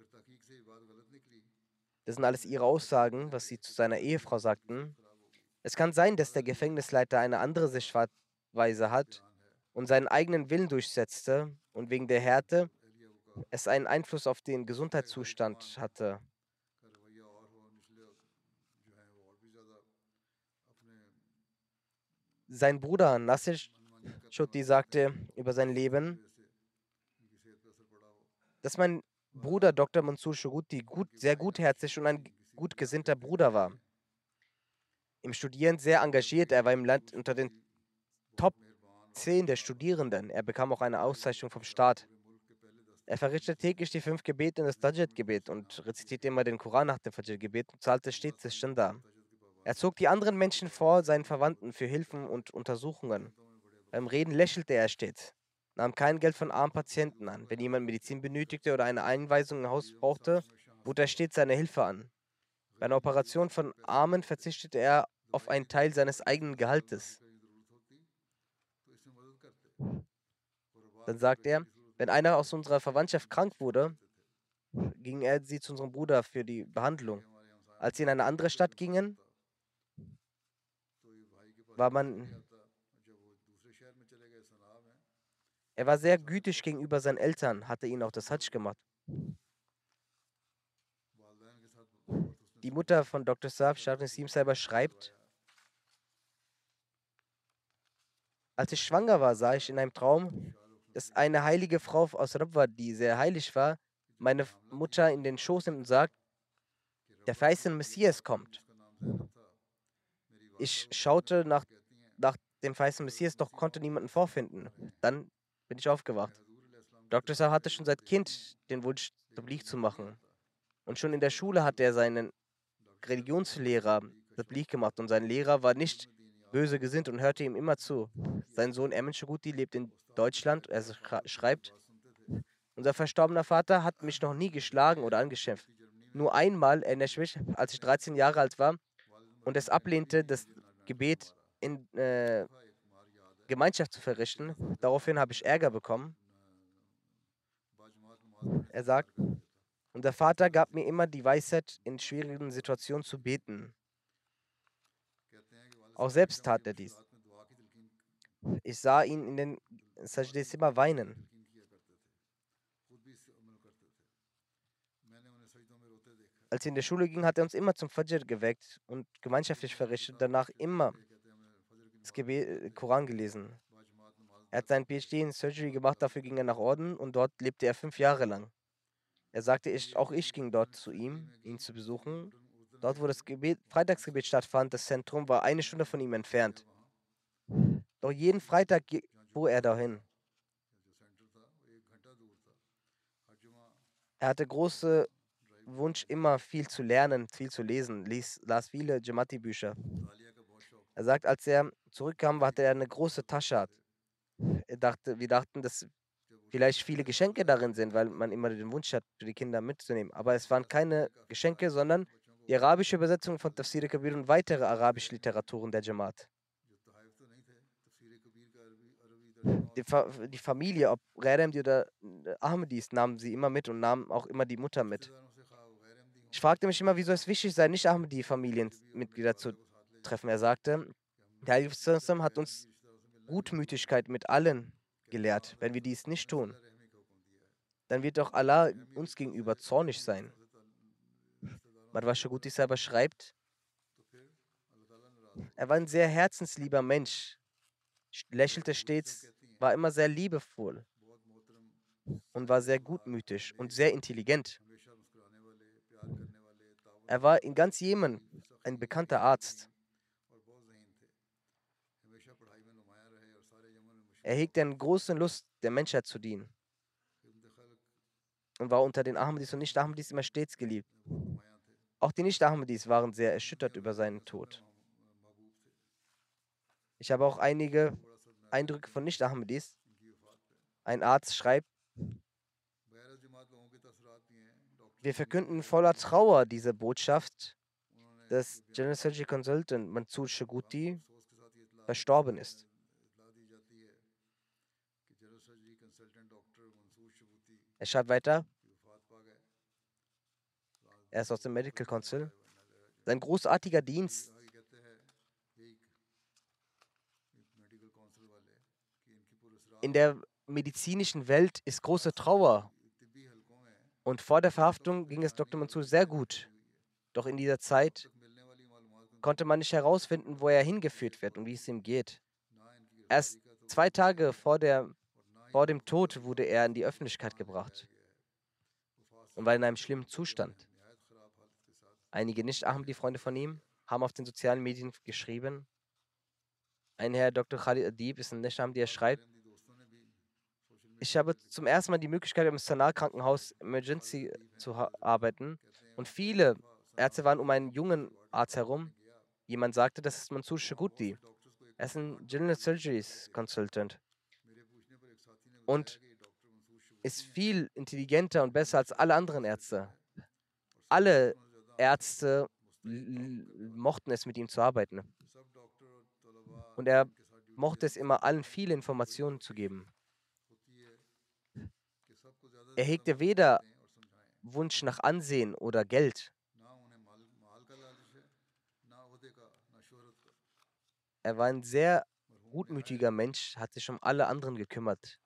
Das sind alles ihre Aussagen, was sie zu seiner Ehefrau sagten. Es kann sein, dass der Gefängnisleiter eine andere Sichtweise hat und seinen eigenen Willen durchsetzte und wegen der Härte es einen Einfluss auf den Gesundheitszustand hatte. Sein Bruder Nasir Schutti sagte über sein Leben, dass mein Bruder Dr. Mansur Shuguti gut, sehr gutherzig und ein gut gesinnter Bruder war. Im Studieren sehr engagiert. Er war im Land unter den Top 10 der Studierenden. Er bekam auch eine Auszeichnung vom Staat. Er verrichtete täglich die fünf Gebete und das Tajid-Gebet und rezitierte immer den Koran nach dem Fajr-Gebet und zahlte stets das Shanda. Er zog die anderen Menschen vor, seinen Verwandten, für Hilfen und Untersuchungen. Beim Reden lächelte er stets, nahm kein Geld von armen Patienten an. Wenn jemand Medizin benötigte oder eine Einweisung im Haus brauchte, bot er stets seine Hilfe an. Bei einer Operation von Armen verzichtete er auf einen Teil seines eigenen Gehaltes. Dann sagt er, wenn einer aus unserer Verwandtschaft krank wurde, ging er sie zu unserem Bruder für die Behandlung. Als sie in eine andere Stadt gingen, war man Er war sehr gütig gegenüber seinen Eltern, hatte ihnen auch das Hajj gemacht. Die Mutter von Dr. Saab, Shafin selber schreibt, als ich schwanger war, sah ich in einem Traum, dass eine heilige Frau aus Rabwa, die sehr heilig war, meine Mutter in den Schoß nimmt und sagt, der verheißene Messias kommt. Ich schaute nach, nach dem verheißenen Messias, doch konnte niemanden vorfinden. Dann bin ich aufgewacht. Dr. Saab hatte schon seit Kind den Wunsch, Tablik zu machen. Und schon in der Schule hat er seinen Religionslehrer Tablik gemacht. Und sein Lehrer war nicht böse gesinnt und hörte ihm immer zu. Sein Sohn Emin Shuguti lebt in Deutschland. Er schreibt, unser verstorbener Vater hat mich noch nie geschlagen oder angeschimpft. Nur einmal erinnere ich mich, als ich 13 Jahre alt war und es ablehnte, das Gebet in, äh, Gemeinschaft zu verrichten. Daraufhin habe ich Ärger bekommen. Er sagt, und der Vater gab mir immer die Weisheit, in schwierigen Situationen zu beten. Auch selbst tat er dies. Ich sah ihn in den Sajdes immer weinen. Als er in der Schule ging, hat er uns immer zum Fajr geweckt und gemeinschaftlich verrichtet, danach immer das Gebet, äh, Koran gelesen. Er hat seinen PhD in Surgery gemacht, dafür ging er nach Orden und dort lebte er fünf Jahre lang. Er sagte, ich, auch ich ging dort zu ihm, ihn zu besuchen. Dort, wo das Gebet, Freitagsgebet stattfand, das Zentrum war eine Stunde von ihm entfernt. Doch jeden Freitag fuhr er dahin. Er hatte große Wunsch, immer viel zu lernen, viel zu lesen, ließ, las viele Jamati-Bücher. Er sagt, als er zurückkam, hatte er eine große Tasche. Er dachte, wir dachten, dass vielleicht viele Geschenke darin sind, weil man immer den Wunsch hat, für die Kinder mitzunehmen. Aber es waren keine Geschenke, sondern die arabische Übersetzung von Tafsir Kabir und weitere arabische Literaturen der Jamaat. Die, Fa die Familie, ob Reremdi oder Ahmadis, nahmen sie immer mit und nahmen auch immer die Mutter mit. Ich fragte mich immer, wieso es wichtig sei, nicht Ahmadi-Familienmitglieder zu treffen. Er sagte, der Heilige hat uns Gutmütigkeit mit allen gelehrt. Wenn wir dies nicht tun, dann wird doch Allah uns gegenüber zornig sein. Madhva selber schreibt, er war ein sehr herzenslieber Mensch, lächelte stets, war immer sehr liebevoll. Und war sehr gutmütig und sehr intelligent. Er war in ganz Jemen ein bekannter Arzt. Er hegte eine große Lust, der Menschheit zu dienen. Und war unter den Ahmadis und Nicht-Ahmadis immer stets geliebt. Auch die Nicht-Ahmadis waren sehr erschüttert über seinen Tod. Ich habe auch einige Eindrücke von Nicht-Ahmadis. Ein Arzt schreibt, wir verkünden voller Trauer diese Botschaft, dass General Surgery Consultant Mansur Shaguti verstorben ist. Er schreibt weiter, er ist aus dem Medical Council. Sein großartiger Dienst in der medizinischen Welt ist große Trauer. Und vor der Verhaftung ging es Dr. Mansur sehr gut. Doch in dieser Zeit konnte man nicht herausfinden, wo er hingeführt wird und wie es ihm geht. Erst zwei Tage vor, der, vor dem Tod wurde er in die Öffentlichkeit gebracht und war in einem schlimmen Zustand. Einige Nicht-Ahmadi-Freunde von ihm haben auf den sozialen Medien geschrieben. Ein Herr Dr. Khalid Adib ist ein Nicht-Ahmadi, der schreibt, ich habe zum ersten Mal die Möglichkeit, im Sanaa-Krankenhaus Emergency zu arbeiten. Und viele Ärzte waren um einen jungen Arzt herum. Jemand sagte, das ist Mansur Shaguti. Er ist ein General Surgeries Consultant. Und ist viel intelligenter und besser als alle anderen Ärzte. Alle Ärzte mochten es, mit ihm zu arbeiten. Und er mochte es immer allen viele Informationen zu geben. Er hegte weder Wunsch nach Ansehen oder Geld. Er war ein sehr gutmütiger Mensch, hat sich um alle anderen gekümmert,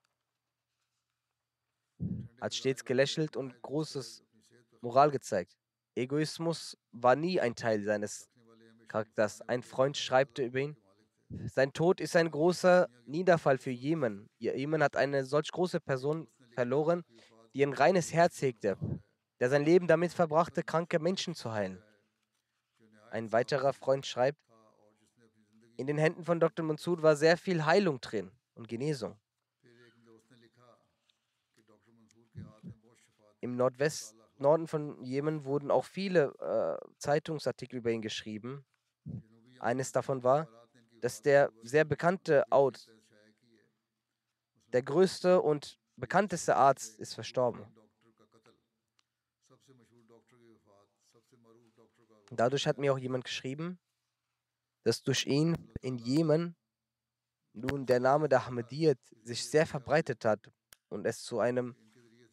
hat stets gelächelt und großes Moral gezeigt. Egoismus war nie ein Teil seines Charakters. Ein Freund schreibt über ihn, sein Tod ist ein großer Niederfall für Jemen. Jemen hat eine solch große Person verloren, die ein reines Herz hegte, der sein Leben damit verbrachte, kranke Menschen zu heilen. Ein weiterer Freund schreibt, in den Händen von Dr. Mansur war sehr viel Heilung drin und Genesung. Im Nordwest Norden von Jemen wurden auch viele äh, Zeitungsartikel über ihn geschrieben. Eines davon war, dass der sehr bekannte Out, der größte und bekannteste Arzt, ist verstorben. Dadurch hat mir auch jemand geschrieben, dass durch ihn in Jemen nun der Name der Ahmadiyyat sich sehr verbreitet hat und es zu einem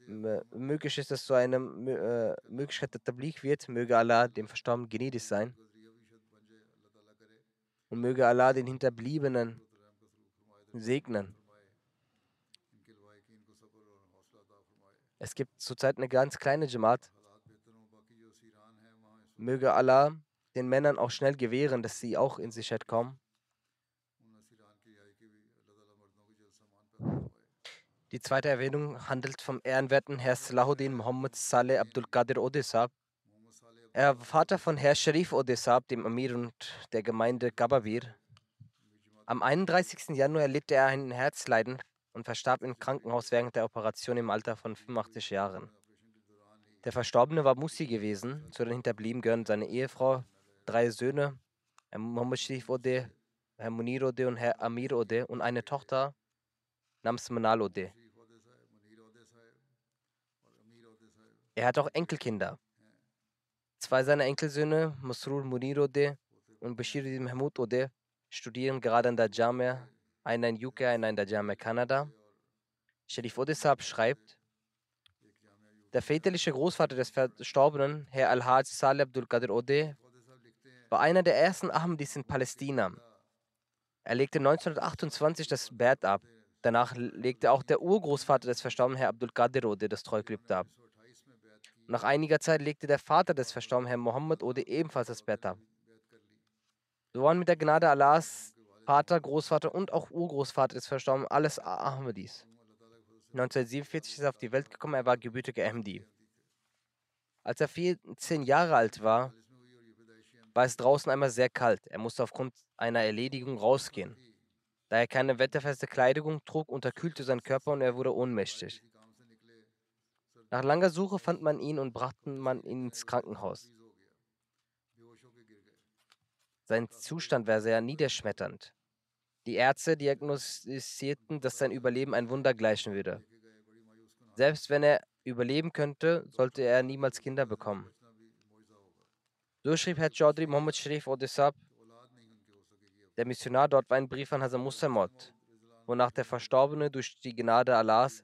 möglich ist, dass zu einer äh, Möglichkeit der Tablik wird, möge Allah dem Verstorbenen gnädig sein. Und möge Allah den Hinterbliebenen segnen. Es gibt zurzeit eine ganz kleine Jamaat. Möge Allah den Männern auch schnell gewähren, dass sie auch in Sicherheit kommen. Die zweite Erwähnung handelt vom ehrenwerten Herr Salahuddin Muhammad Saleh Abdul Qadir Odesab. Er war Vater von Herr Sharif Odesab, dem Amir und der Gemeinde Gabavir. Am 31. Januar erlebte er ein Herzleiden und verstarb im Krankenhaus während der Operation im Alter von 85 Jahren. Der Verstorbene war Musi gewesen. Zu den Hinterblieben gehören seine Ehefrau, drei Söhne, Herr Muhammad Sharif Ode, Herr Munir Ode und Herr Amir Ode und eine Tochter namens Manal Ode. Er hat auch Enkelkinder. Zwei seiner Enkelsöhne, Masrur Munir Ode und Bashir Mahmoud Ode, studieren gerade an der Jamia, einer in UK, einer in der Jamia Kanada. Sharif Odesab schreibt, der väterliche Großvater des Verstorbenen, Herr Al-Haj Saleh Abdul Qadir Ode, war einer der ersten Ahmadis in Palästina. Er legte 1928 das Bad ab. Danach legte auch der Urgroßvater des Verstorbenen, Herr Abdul Qadir Ode, das Treugelübde ab. Nach einiger Zeit legte der Vater des Verstorbenen, Herr Mohammed Ode, ebenfalls das Bett ab. So waren mit der Gnade Allahs Vater, Großvater und auch Urgroßvater des Verstorbenen alles Ahmadis. 1947 ist er auf die Welt gekommen, er war gebürtiger Ahmadi. Als er 14 Jahre alt war, war es draußen einmal sehr kalt. Er musste aufgrund einer Erledigung rausgehen. Da er keine wetterfeste Kleidung trug, unterkühlte sein Körper und er wurde ohnmächtig. Nach langer Suche fand man ihn und brachte man ihn ins Krankenhaus. Sein Zustand war sehr niederschmetternd. Die Ärzte diagnostizierten, dass sein Überleben ein Wunder gleichen würde. Selbst wenn er überleben könnte, sollte er niemals Kinder bekommen. So schrieb Herr Chaudhry Muhammad Sharif Odisab, der Missionar dort war ein Brief an Hazrat Musamot, wonach der Verstorbene durch die Gnade Allahs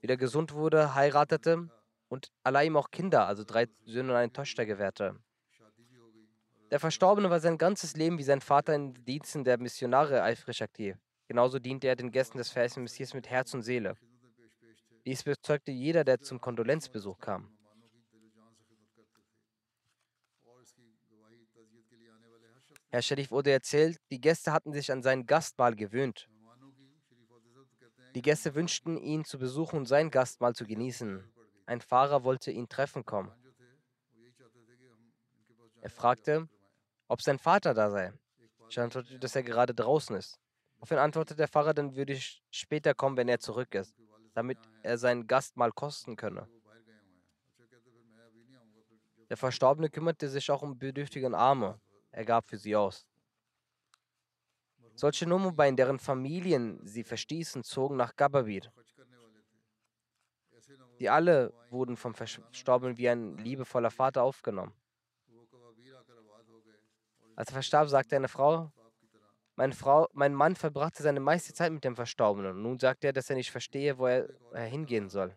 wieder gesund wurde, heiratete und Allah ihm auch Kinder, also drei Söhne und eine Tochter gewährte. Der Verstorbene war sein ganzes Leben wie sein Vater in den Diensten der Missionare eifrig aktiv. Genauso diente er den Gästen des verheißenen Messias mit Herz und Seele. Dies bezeugte jeder, der zum Kondolenzbesuch kam. Herr Sharif Ode erzählt, die Gäste hatten sich an sein Gastmahl gewöhnt. Die Gäste wünschten ihn zu besuchen und sein Gastmahl zu genießen. Ein Fahrer wollte ihn treffen kommen. Er fragte, ob sein Vater da sei. Ich antwortete, dass er gerade draußen ist. Daraufhin antwortete der Fahrer, dann würde ich später kommen, wenn er zurück ist, damit er seinen Gastmahl kosten könne. Der Verstorbene kümmerte sich auch um Bedürftige und Arme. Er gab für sie aus. Solche Numuba, in deren Familien sie verstießen, zogen nach Gababir. Die alle wurden vom Verstorbenen wie ein liebevoller Vater aufgenommen. Als er verstarb, sagte eine Frau, meine Frau, mein Mann verbrachte seine meiste Zeit mit dem Verstorbenen. Nun sagt er, dass er nicht verstehe, wo er, er hingehen soll.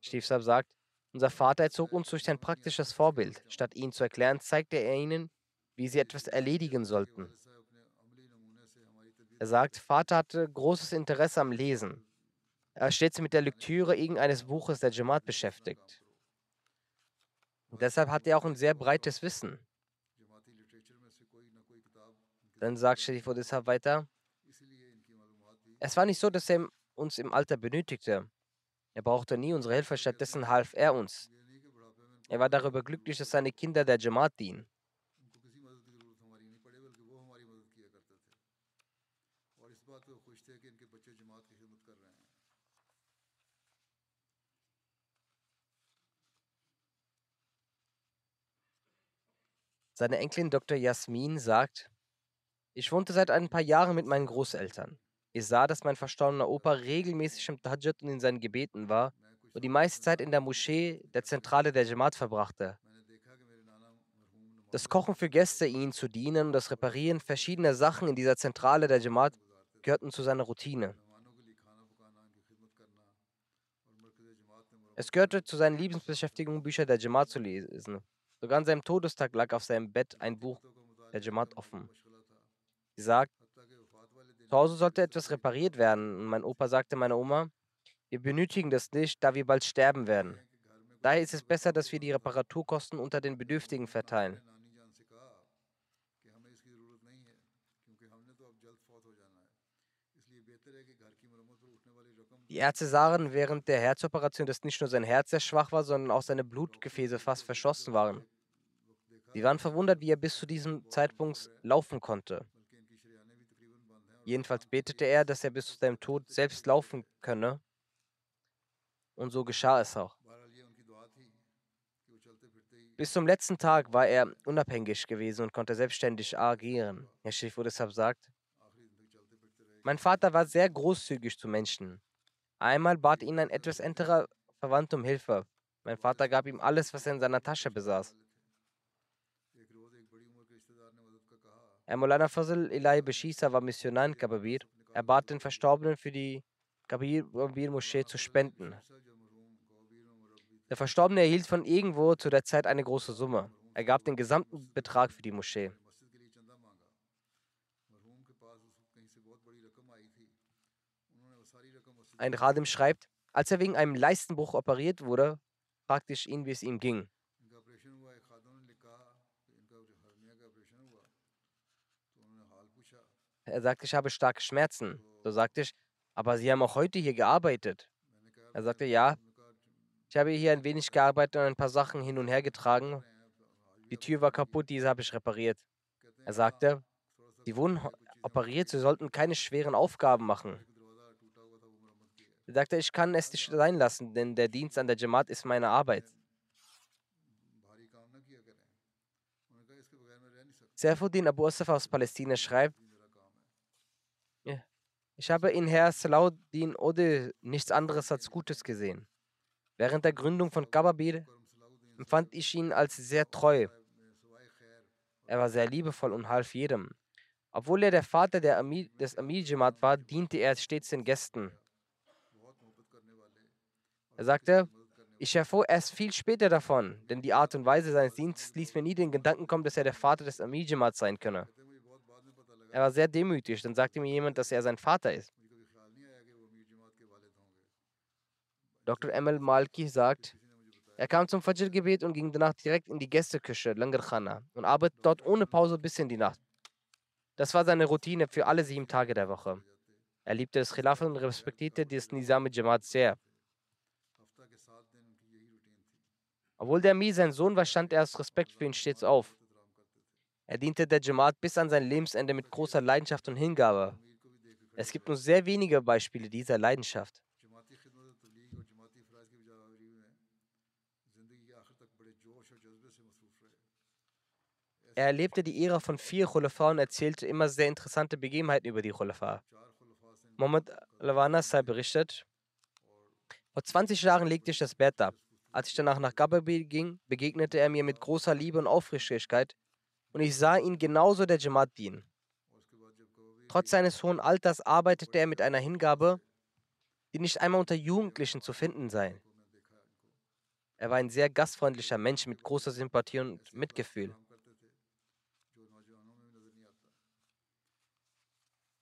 Stiefsab sagt, unser Vater erzog uns durch sein praktisches Vorbild. Statt ihnen zu erklären, zeigte er ihnen, wie sie etwas erledigen sollten. Er sagt, Vater hatte großes Interesse am Lesen. Er ist stets mit der Lektüre irgendeines Buches der Jamaat beschäftigt. Und deshalb hat er auch ein sehr breites Wissen. Dann sagt Sharif Odessa weiter, es war nicht so, dass er uns im Alter benötigte. Er brauchte nie unsere Hilfe, stattdessen half er uns. Er war darüber glücklich, dass seine Kinder der Jamaat dienen. Seine Enkelin Dr. Jasmin sagt, ich wohnte seit ein paar Jahren mit meinen Großeltern. Ich sah, dass mein verstorbener Opa regelmäßig im Tahajjud und in seinen Gebeten war und die meiste Zeit in der Moschee, der Zentrale der Jamaat, verbrachte. Das Kochen für Gäste, ihnen zu dienen und das Reparieren verschiedener Sachen in dieser Zentrale der Jamaat gehörten zu seiner Routine. Es gehörte zu seinen Lieblingsbeschäftigungen, Bücher der Jamaat zu lesen. Sogar an seinem Todestag lag auf seinem Bett ein Buch der Jamaat offen. Sie sagt, zu Hause sollte etwas repariert werden und mein Opa sagte meiner Oma, wir benötigen das nicht, da wir bald sterben werden. Daher ist es besser, dass wir die Reparaturkosten unter den Bedürftigen verteilen. Die Ärzte sahen während der Herzoperation, dass nicht nur sein Herz sehr schwach war, sondern auch seine Blutgefäße fast verschlossen waren. Sie waren verwundert, wie er bis zu diesem Zeitpunkt laufen konnte. Jedenfalls betete er, dass er bis zu seinem Tod selbst laufen könne. Und so geschah es auch. Bis zum letzten Tag war er unabhängig gewesen und konnte selbstständig agieren. Herr Schifo deshalb sagt, mein Vater war sehr großzügig zu Menschen. Einmal bat ihn ein etwas älterer Verwandter um Hilfe. Mein Vater gab ihm alles, was er in seiner Tasche besaß. Herr Molana Fazl Ilahi Beshisa war Missionar in Kababir. Er bat den Verstorbenen für die Kabir-Moschee zu spenden. Der Verstorbene erhielt von irgendwo zu der Zeit eine große Summe. Er gab den gesamten Betrag für die Moschee. Ein Radim schreibt, als er wegen einem Leistenbruch operiert wurde, fragte ich ihn, wie es ihm ging. Er sagte, ich habe starke Schmerzen. So sagte ich, aber Sie haben auch heute hier gearbeitet. Er sagte, ja, ich habe hier ein wenig gearbeitet und ein paar Sachen hin und her getragen. Die Tür war kaputt, diese habe ich repariert. Er sagte, Sie wurden operiert, Sie sollten keine schweren Aufgaben machen. Er sagte, ich kann es nicht sein lassen, denn der Dienst an der Jamaat ist meine Arbeit. Saifuddin Abu Asaf aus Palästina schreibt, ich habe in Herr Salahuddin Ode nichts anderes als Gutes gesehen. Während der Gründung von Kababir empfand ich ihn als sehr treu. Er war sehr liebevoll und half jedem. Obwohl er der Vater der Amir, des Amir Jamaat war, diente er stets den Gästen. Er sagte, ich erfuhr erst viel später davon, denn die Art und Weise seines Dienstes ließ mir nie den Gedanken kommen, dass er der Vater des Amir Jamaat sein könne. Er war sehr demütig, dann sagte mir jemand, dass er sein Vater ist. Dr. Emil Malki sagt, er kam zum Fajr-Gebet und ging danach direkt in die Gästeküche, Langarkhana, und arbeitet dort ohne Pause bis in die Nacht. Das war seine Routine für alle sieben Tage der Woche. Er liebte das Khilafat und respektierte das Nizam Jamaat sehr. Obwohl der Mi sein Sohn war, stand er aus Respekt für ihn stets auf. Er diente der Jamaat bis an sein Lebensende mit großer Leidenschaft und Hingabe. Es gibt nur sehr wenige Beispiele dieser Leidenschaft. Er erlebte die Ära von vier Khulafa und erzählte immer sehr interessante Begebenheiten über die Khulafa. Mohammed Lawana sei berichtet, vor 20 Jahren legte ich das Bett ab. Als ich danach nach Gababi ging, begegnete er mir mit großer Liebe und Aufrichtigkeit und ich sah ihn genauso der Jamaat dienen. Trotz seines hohen Alters arbeitete er mit einer Hingabe, die nicht einmal unter Jugendlichen zu finden sei. Er war ein sehr gastfreundlicher Mensch mit großer Sympathie und Mitgefühl.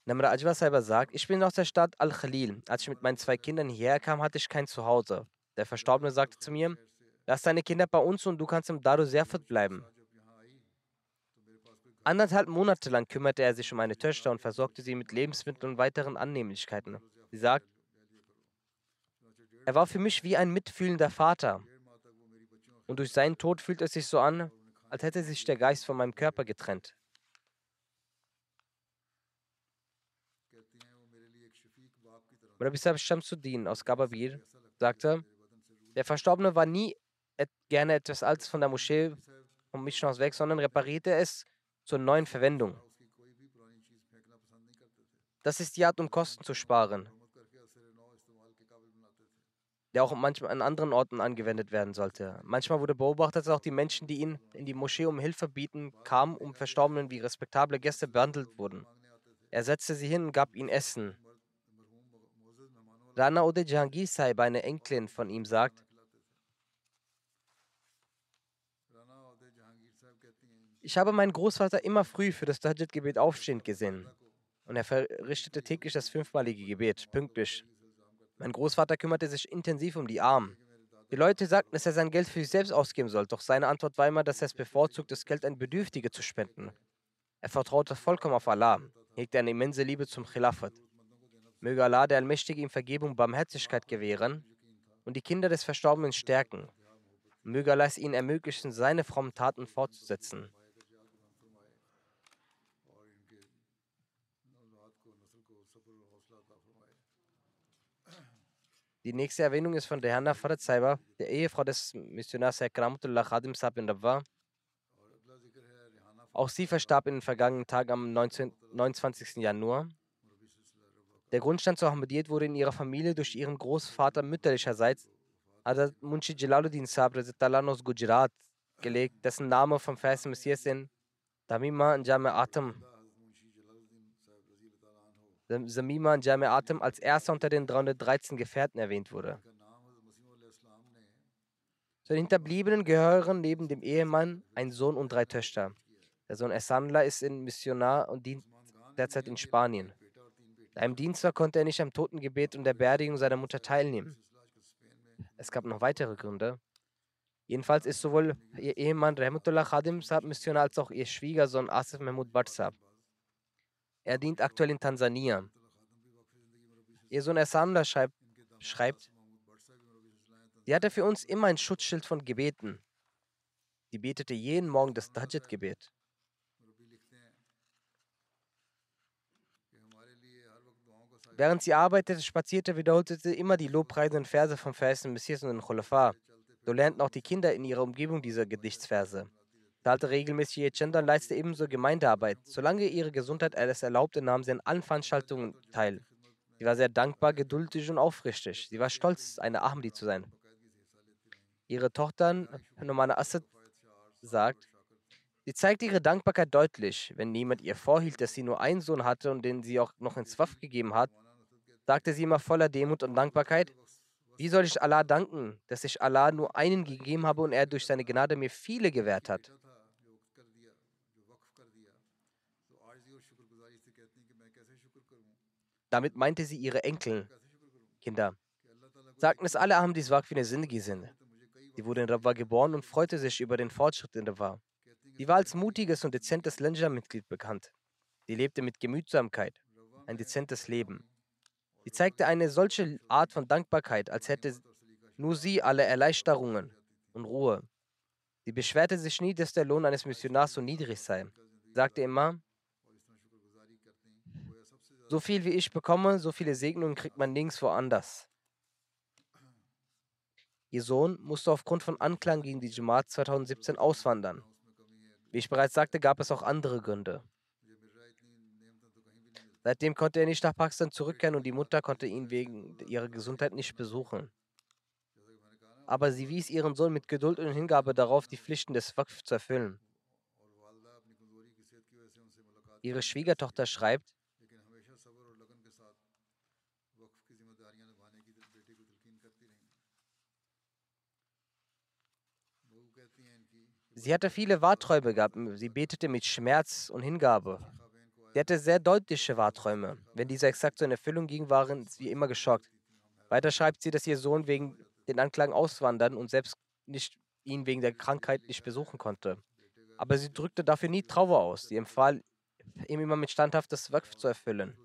Namra Ajwa Saiba sagt, ich bin aus der Stadt Al-Khalil. Als ich mit meinen zwei Kindern hierher kam, hatte ich kein Zuhause. Der Verstorbene sagte zu mir, lass deine Kinder bei uns und du kannst im Daru Serfat bleiben. Anderthalb Monate lang kümmerte er sich um meine Töchter und versorgte sie mit Lebensmitteln und weiteren Annehmlichkeiten. Sie sagt, er war für mich wie ein mitfühlender Vater. Und durch seinen Tod fühlt es sich so an, als hätte sich der Geist von meinem Körper getrennt. Rabbi Sahib Shamsuddin aus Gababir sagte, der Verstorbene war nie gerne etwas Altes von der Moschee vom Mischhaus weg, sondern reparierte es zur neuen Verwendung. Das ist die Art, um Kosten zu sparen, der auch manchmal an anderen Orten angewendet werden sollte. Manchmal wurde beobachtet, dass auch die Menschen, die ihn in die Moschee um Hilfe bieten, kamen, um Verstorbenen wie respektable Gäste behandelt wurden. Er setzte sie hin und gab ihnen Essen. Rana Ode Jahangir Saib, eine Enkelin von ihm, sagt, Ich habe meinen Großvater immer früh für das Tahajjud-Gebet aufstehend gesehen. Und er verrichtete täglich das fünfmalige Gebet, pünktlich. Mein Großvater kümmerte sich intensiv um die Armen. Die Leute sagten, dass er sein Geld für sich selbst ausgeben soll, doch seine Antwort war immer, dass er es bevorzugt, das Geld an Bedürftige zu spenden. Er vertraute vollkommen auf Allah, hegte eine immense Liebe zum Khilafat. Möge Allah, der Allmächtige, ihm Vergebung und Barmherzigkeit gewähren und die Kinder des Verstorbenen stärken. Möge Allah es ihnen ermöglichen, seine frommen Taten fortzusetzen. Die nächste Erwähnung ist von Dehana Farad Saiba, der Ehefrau des Missionars Kramutullah Khadim Sahib in. Auch sie verstarb in den vergangenen Tagen am 19, 29. Januar. Der Grundstein zur Ahmadiyyat wurde in ihrer Familie durch ihren Großvater mütterlicherseits, Hazrat Munshi Jalaluddin Sahib aus Gujarat, gelegt, dessen Name vom Vers Messias in Damima Njame Atam Samima Jame Atem als erster unter den 313 Gefährten erwähnt wurde. Zu den Hinterbliebenen gehören neben dem Ehemann ein Sohn und drei Töchter. Der Sohn Essanla ist ein Missionar und dient derzeit in Spanien. Da im Dienst war, konnte er nicht am Totengebet und der Beerdigung seiner Mutter teilnehmen. Es gab noch weitere Gründe. Jedenfalls ist sowohl ihr Ehemann Rahmatullah Khadim Saab Missionar als auch ihr Schwiegersohn Asif Mahmud Bhatt. Er dient aktuell in Tansania. Ihr Sohn Esamla schreibt, schreibt, sie hatte für uns immer ein Schutzschild von Gebeten. Sie betete jeden Morgen das Tajid-Gebet. Während sie arbeitete, spazierte, wiederholte sie immer die lobpreisenden Verse vom Vers des Messias und den Khulafa. So lernten auch die Kinder in ihrer Umgebung diese Gedichtsverse. Zahlte regelmäßig ihr Chanda und leistete ebenso Gemeindearbeit. Solange ihre Gesundheit es erlaubte, nahm sie an allen Veranstaltungen teil. Sie war sehr dankbar, geduldig und aufrichtig. Sie war stolz, eine Ahmadi zu sein. Ihre Tochter Nomana Assad sagt, sie zeigte ihre Dankbarkeit deutlich. Wenn niemand ihr vorhielt, dass sie nur einen Sohn hatte und den sie auch noch ins Waff gegeben hat, sagte sie immer voller Demut und Dankbarkeit, wie soll ich Allah danken, dass ich Allah nur einen gegeben habe und er durch seine Gnade mir viele gewährt hat? Damit meinte sie ihre Enkel, Kinder. Sagten es alle Ahmadis Waqf eine Sindhi sind. Sie wurde in Rabwa geboren und freute sich über den Fortschritt in Rabwa. Sie war als mutiges und dezentes Lenja-Mitglied bekannt. Sie lebte mit Gemütsamkeit, ein dezentes Leben. Sie zeigte eine solche Art von Dankbarkeit, als hätte nur sie alle Erleichterungen und Ruhe. Sie beschwerte sich nie, dass der Lohn eines Missionars so niedrig sei. Sagte immer, so viel wie ich bekomme, so viele Segnungen kriegt man nirgendwo anders. Ihr Sohn musste aufgrund von Anklang gegen die Jamaat 2017 auswandern. Wie ich bereits sagte, gab es auch andere Gründe. Seitdem konnte er nicht nach Pakistan zurückkehren und die Mutter konnte ihn wegen ihrer Gesundheit nicht besuchen. Aber sie wies ihren Sohn mit Geduld und Hingabe darauf, die Pflichten des Waqf zu erfüllen. Ihre Schwiegertochter schreibt, Sie hatte viele Wahrträume gehabt. Sie betete mit Schmerz und Hingabe. Sie hatte sehr deutliche Wahrträume. Wenn diese exakt so in Erfüllung gingen, waren sie immer geschockt. Weiter schreibt sie, dass ihr Sohn wegen den Anklagen auswandern und selbst nicht ihn wegen der Krankheit nicht besuchen konnte. Aber sie drückte dafür nie Trauer aus. Sie empfahl ihm immer mit standhaftes Waqf zu erfüllen.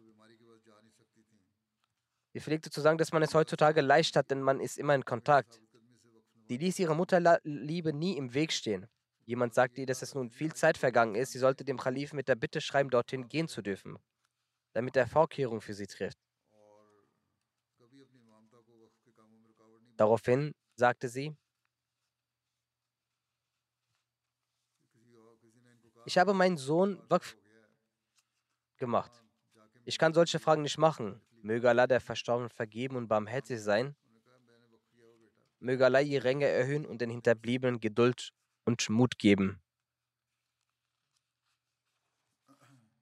Sie pflegte zu sagen, dass man es heutzutage leicht hat, denn man ist immer in Kontakt. Sie ließ ihre Mutterliebe nie im Weg stehen. Jemand sagte ihr, dass es nun viel Zeit vergangen ist, sie sollte dem Kalifen mit der Bitte schreiben, dorthin gehen zu dürfen, damit er Vorkehrungen für sie trifft. Daraufhin sagte sie, ich habe meinen Sohn Waqf gemacht. Ich kann solche Fragen nicht machen. Möge Allah der Verstorbenen vergeben und barmherzig sein. Möge Allah ihre Ränge erhöhen und den Hinterbliebenen Geduld und Mut geben. (laughs)